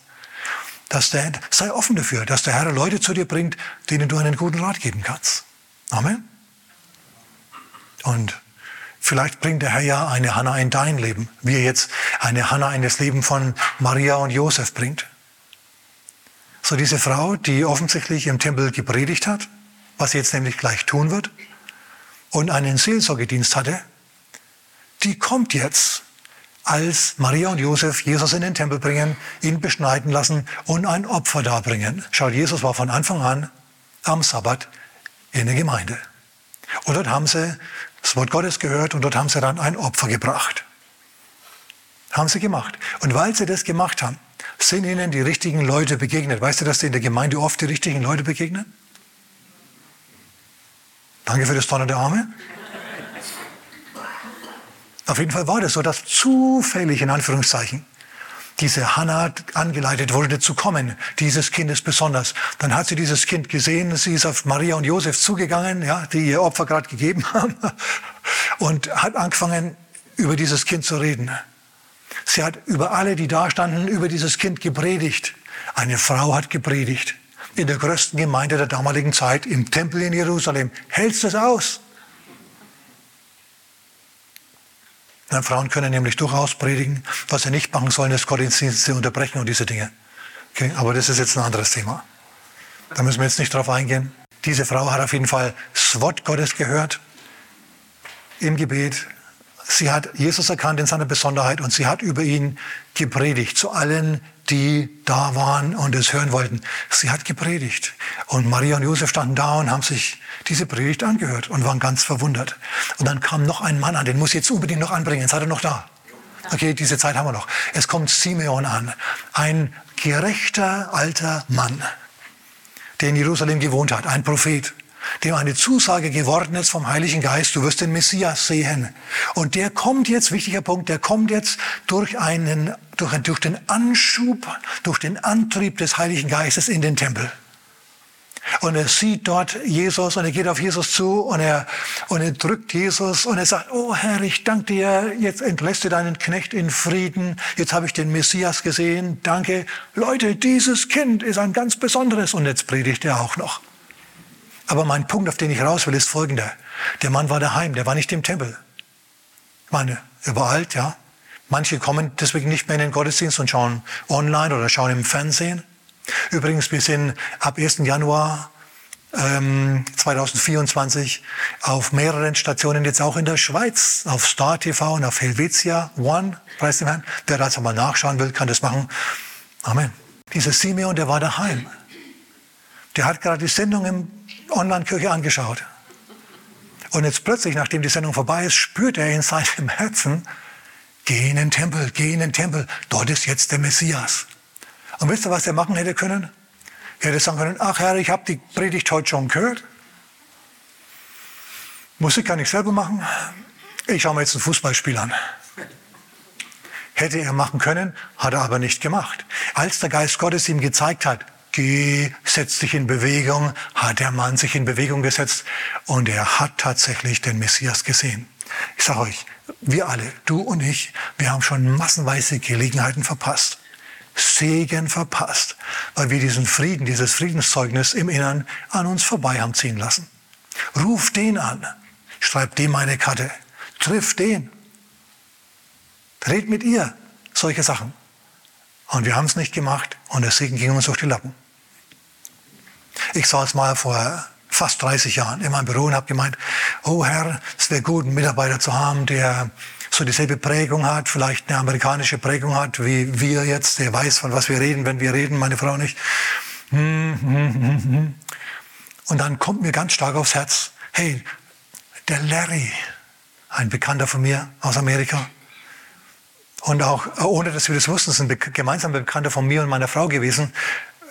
dass der, sei offen dafür, dass der Herr Leute zu dir bringt, denen du einen guten Rat geben kannst. Amen. Und Vielleicht bringt der Herr ja eine Hanna in dein Leben, wie er jetzt eine Hanna in das Leben von Maria und Josef bringt. So diese Frau, die offensichtlich im Tempel gepredigt hat, was sie jetzt nämlich gleich tun wird, und einen Seelsorgedienst hatte, die kommt jetzt, als Maria und Josef Jesus in den Tempel bringen, ihn beschneiden lassen und ein Opfer darbringen. Schaut, Jesus war von Anfang an am Sabbat in der Gemeinde. Und dort haben sie das Wort Gottes gehört und dort haben sie dann ein Opfer gebracht. Haben sie gemacht. Und weil sie das gemacht haben, sind ihnen die richtigen Leute begegnet. Weißt du, dass dir in der Gemeinde oft die richtigen Leute begegnen? Danke für das Donner der Arme. Auf jeden Fall war das so, dass zufällig in Anführungszeichen diese Hannah angeleitet wurde zu kommen, dieses Kindes besonders. Dann hat sie dieses Kind gesehen, sie ist auf Maria und Josef zugegangen, ja, die ihr Opfer gerade gegeben *laughs* haben, und hat angefangen, über dieses Kind zu reden. Sie hat über alle, die da standen, über dieses Kind gepredigt. Eine Frau hat gepredigt. In der größten Gemeinde der damaligen Zeit, im Tempel in Jerusalem. Hältst du es aus? Na, Frauen können nämlich durchaus predigen. Was sie nicht machen sollen, ist Gottesdienste unterbrechen und diese Dinge. Okay, aber das ist jetzt ein anderes Thema. Da müssen wir jetzt nicht drauf eingehen. Diese Frau hat auf jeden Fall das Wort Gottes gehört im Gebet. Sie hat Jesus erkannt in seiner Besonderheit und sie hat über ihn gepredigt zu allen, die da waren und es hören wollten. Sie hat gepredigt. Und Maria und Josef standen da und haben sich diese Predigt angehört und waren ganz verwundert. Und dann kam noch ein Mann an, den muss ich jetzt unbedingt noch anbringen. Jetzt hat er noch da. Okay, diese Zeit haben wir noch. Es kommt Simeon an, ein gerechter alter Mann, der in Jerusalem gewohnt hat, ein Prophet dem eine Zusage geworden ist vom Heiligen Geist, du wirst den Messias sehen. Und der kommt jetzt, wichtiger Punkt, der kommt jetzt durch einen, durch, durch den Anschub, durch den Antrieb des Heiligen Geistes in den Tempel. Und er sieht dort Jesus und er geht auf Jesus zu und er, und er drückt Jesus und er sagt, oh Herr, ich danke dir, jetzt entlässt du deinen Knecht in Frieden, jetzt habe ich den Messias gesehen, danke. Leute, dieses Kind ist ein ganz besonderes und jetzt predigt er auch noch. Aber mein Punkt, auf den ich raus will, ist folgender. Der Mann war daheim, der war nicht im Tempel. Ich meine, er alt, ja. Manche kommen deswegen nicht mehr in den Gottesdienst und schauen online oder schauen im Fernsehen. Übrigens, wir sind ab 1. Januar ähm, 2024 auf mehreren Stationen, jetzt auch in der Schweiz, auf Star TV und auf Helvetia One, preis dem Herrn. Wer da jetzt mal nachschauen will, kann das machen. Amen. Dieser Simeon, der war daheim. Der hat gerade die Sendung im Online-Kirche angeschaut. Und jetzt plötzlich, nachdem die Sendung vorbei ist, spürt er in seinem Herzen, geh in den Tempel, geh in den Tempel, dort ist jetzt der Messias. Und wisst ihr, was er machen hätte können? Er hätte sagen können, ach Herr, ich habe die Predigt heute schon gehört. Musik kann ich selber machen. Ich schaue mir jetzt ein Fußballspiel an. Hätte er machen können, hat er aber nicht gemacht. Als der Geist Gottes ihm gezeigt hat, geh, setz dich in Bewegung, hat der Mann sich in Bewegung gesetzt und er hat tatsächlich den Messias gesehen. Ich sage euch, wir alle, du und ich, wir haben schon massenweise Gelegenheiten verpasst. Segen verpasst, weil wir diesen Frieden, dieses Friedenszeugnis im Innern an uns vorbei haben ziehen lassen. Ruf den an, schreib dem eine Karte, triff den, red mit ihr, solche Sachen. Und wir haben es nicht gemacht und der Segen ging uns durch die Lappen. Ich saß mal vor fast 30 Jahren in meinem Büro und habe gemeint, oh Herr, es wäre gut, einen Mitarbeiter zu haben, der so dieselbe Prägung hat, vielleicht eine amerikanische Prägung hat, wie wir jetzt, der weiß, von was wir reden, wenn wir reden, meine Frau nicht. Hm, hm, hm, und dann kommt mir ganz stark aufs Herz, hey, der Larry, ein Bekannter von mir aus Amerika, und auch ohne dass wir das wussten, ist ein gemeinsamer Bekannter von mir und meiner Frau gewesen,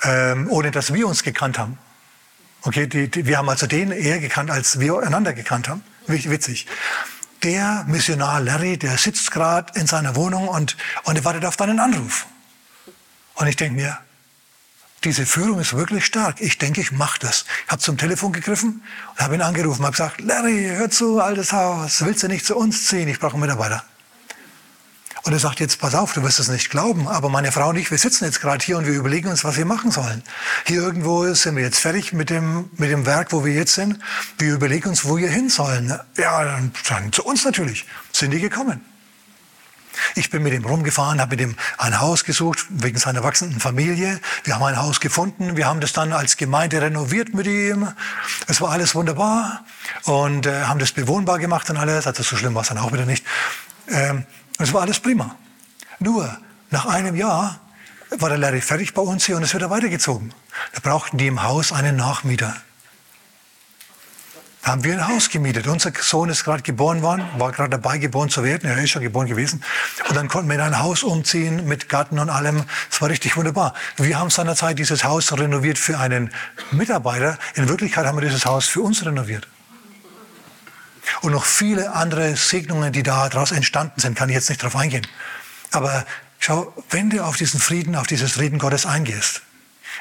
ähm, ohne dass wir uns gekannt haben. Okay, die, die, wir haben also den eher gekannt, als wir einander gekannt haben. Witzig. Der Missionar Larry, der sitzt gerade in seiner Wohnung und, und er wartet auf deinen Anruf. Und ich denke mir, diese Führung ist wirklich stark. Ich denke, ich mache das. Ich habe zum Telefon gegriffen und habe ihn angerufen, habe gesagt, Larry, hör zu, altes Haus, willst du nicht zu uns ziehen? Ich brauche einen Mitarbeiter. Und er sagt jetzt, pass auf, du wirst es nicht glauben, aber meine Frau und ich, wir sitzen jetzt gerade hier und wir überlegen uns, was wir machen sollen. Hier irgendwo sind wir jetzt fertig mit dem, mit dem Werk, wo wir jetzt sind. Wir überlegen uns, wo wir hin sollen. Ja, dann, dann zu uns natürlich. Sind die gekommen. Ich bin mit ihm rumgefahren, habe mit ihm ein Haus gesucht, wegen seiner wachsenden Familie. Wir haben ein Haus gefunden. Wir haben das dann als Gemeinde renoviert mit ihm. Es war alles wunderbar und äh, haben das bewohnbar gemacht und alles. Also so schlimm war es dann auch wieder nicht. Ähm, es war alles prima. Nur nach einem Jahr war der Larry fertig bei uns hier und es wird weitergezogen. Da brauchten die im Haus einen Nachmieter. Da haben wir ein Haus gemietet. Unser Sohn ist gerade geboren worden, war gerade dabei, geboren zu werden. Er ist schon geboren gewesen. Und dann konnten wir in ein Haus umziehen mit Garten und allem. Es war richtig wunderbar. Wir haben seinerzeit dieses Haus renoviert für einen Mitarbeiter. In Wirklichkeit haben wir dieses Haus für uns renoviert. Und noch viele andere Segnungen, die daraus entstanden sind, kann ich jetzt nicht darauf eingehen. Aber schau, wenn du auf diesen Frieden, auf dieses Reden Gottes eingehst,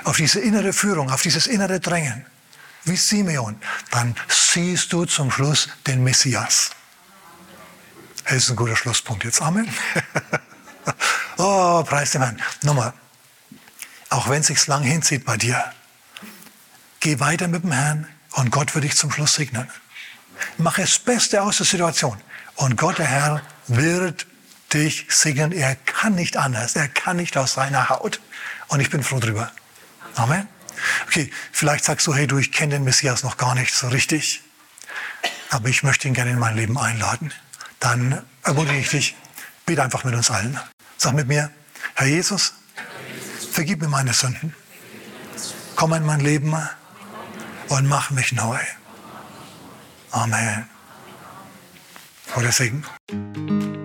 auf diese innere Führung, auf dieses innere Drängen, wie Simeon, dann siehst du zum Schluss den Messias. Das ist ein guter Schlusspunkt jetzt. Amen. *laughs* oh, preis dem Herrn. Nochmal. Auch wenn es sich lang hinzieht bei dir, geh weiter mit dem Herrn und Gott wird dich zum Schluss segnen. Mach das Beste aus der Situation. Und Gott, der Herr, wird dich segnen. Er kann nicht anders. Er kann nicht aus seiner Haut. Und ich bin froh drüber. Amen. Okay, vielleicht sagst du, hey, du, ich kenne den Messias noch gar nicht so richtig. Aber ich möchte ihn gerne in mein Leben einladen. Dann ermutige ich dich, bete einfach mit uns allen. Sag mit mir, Herr Jesus, vergib mir meine Sünden. Komm in mein Leben und mach mich neu. Amen. For et sign.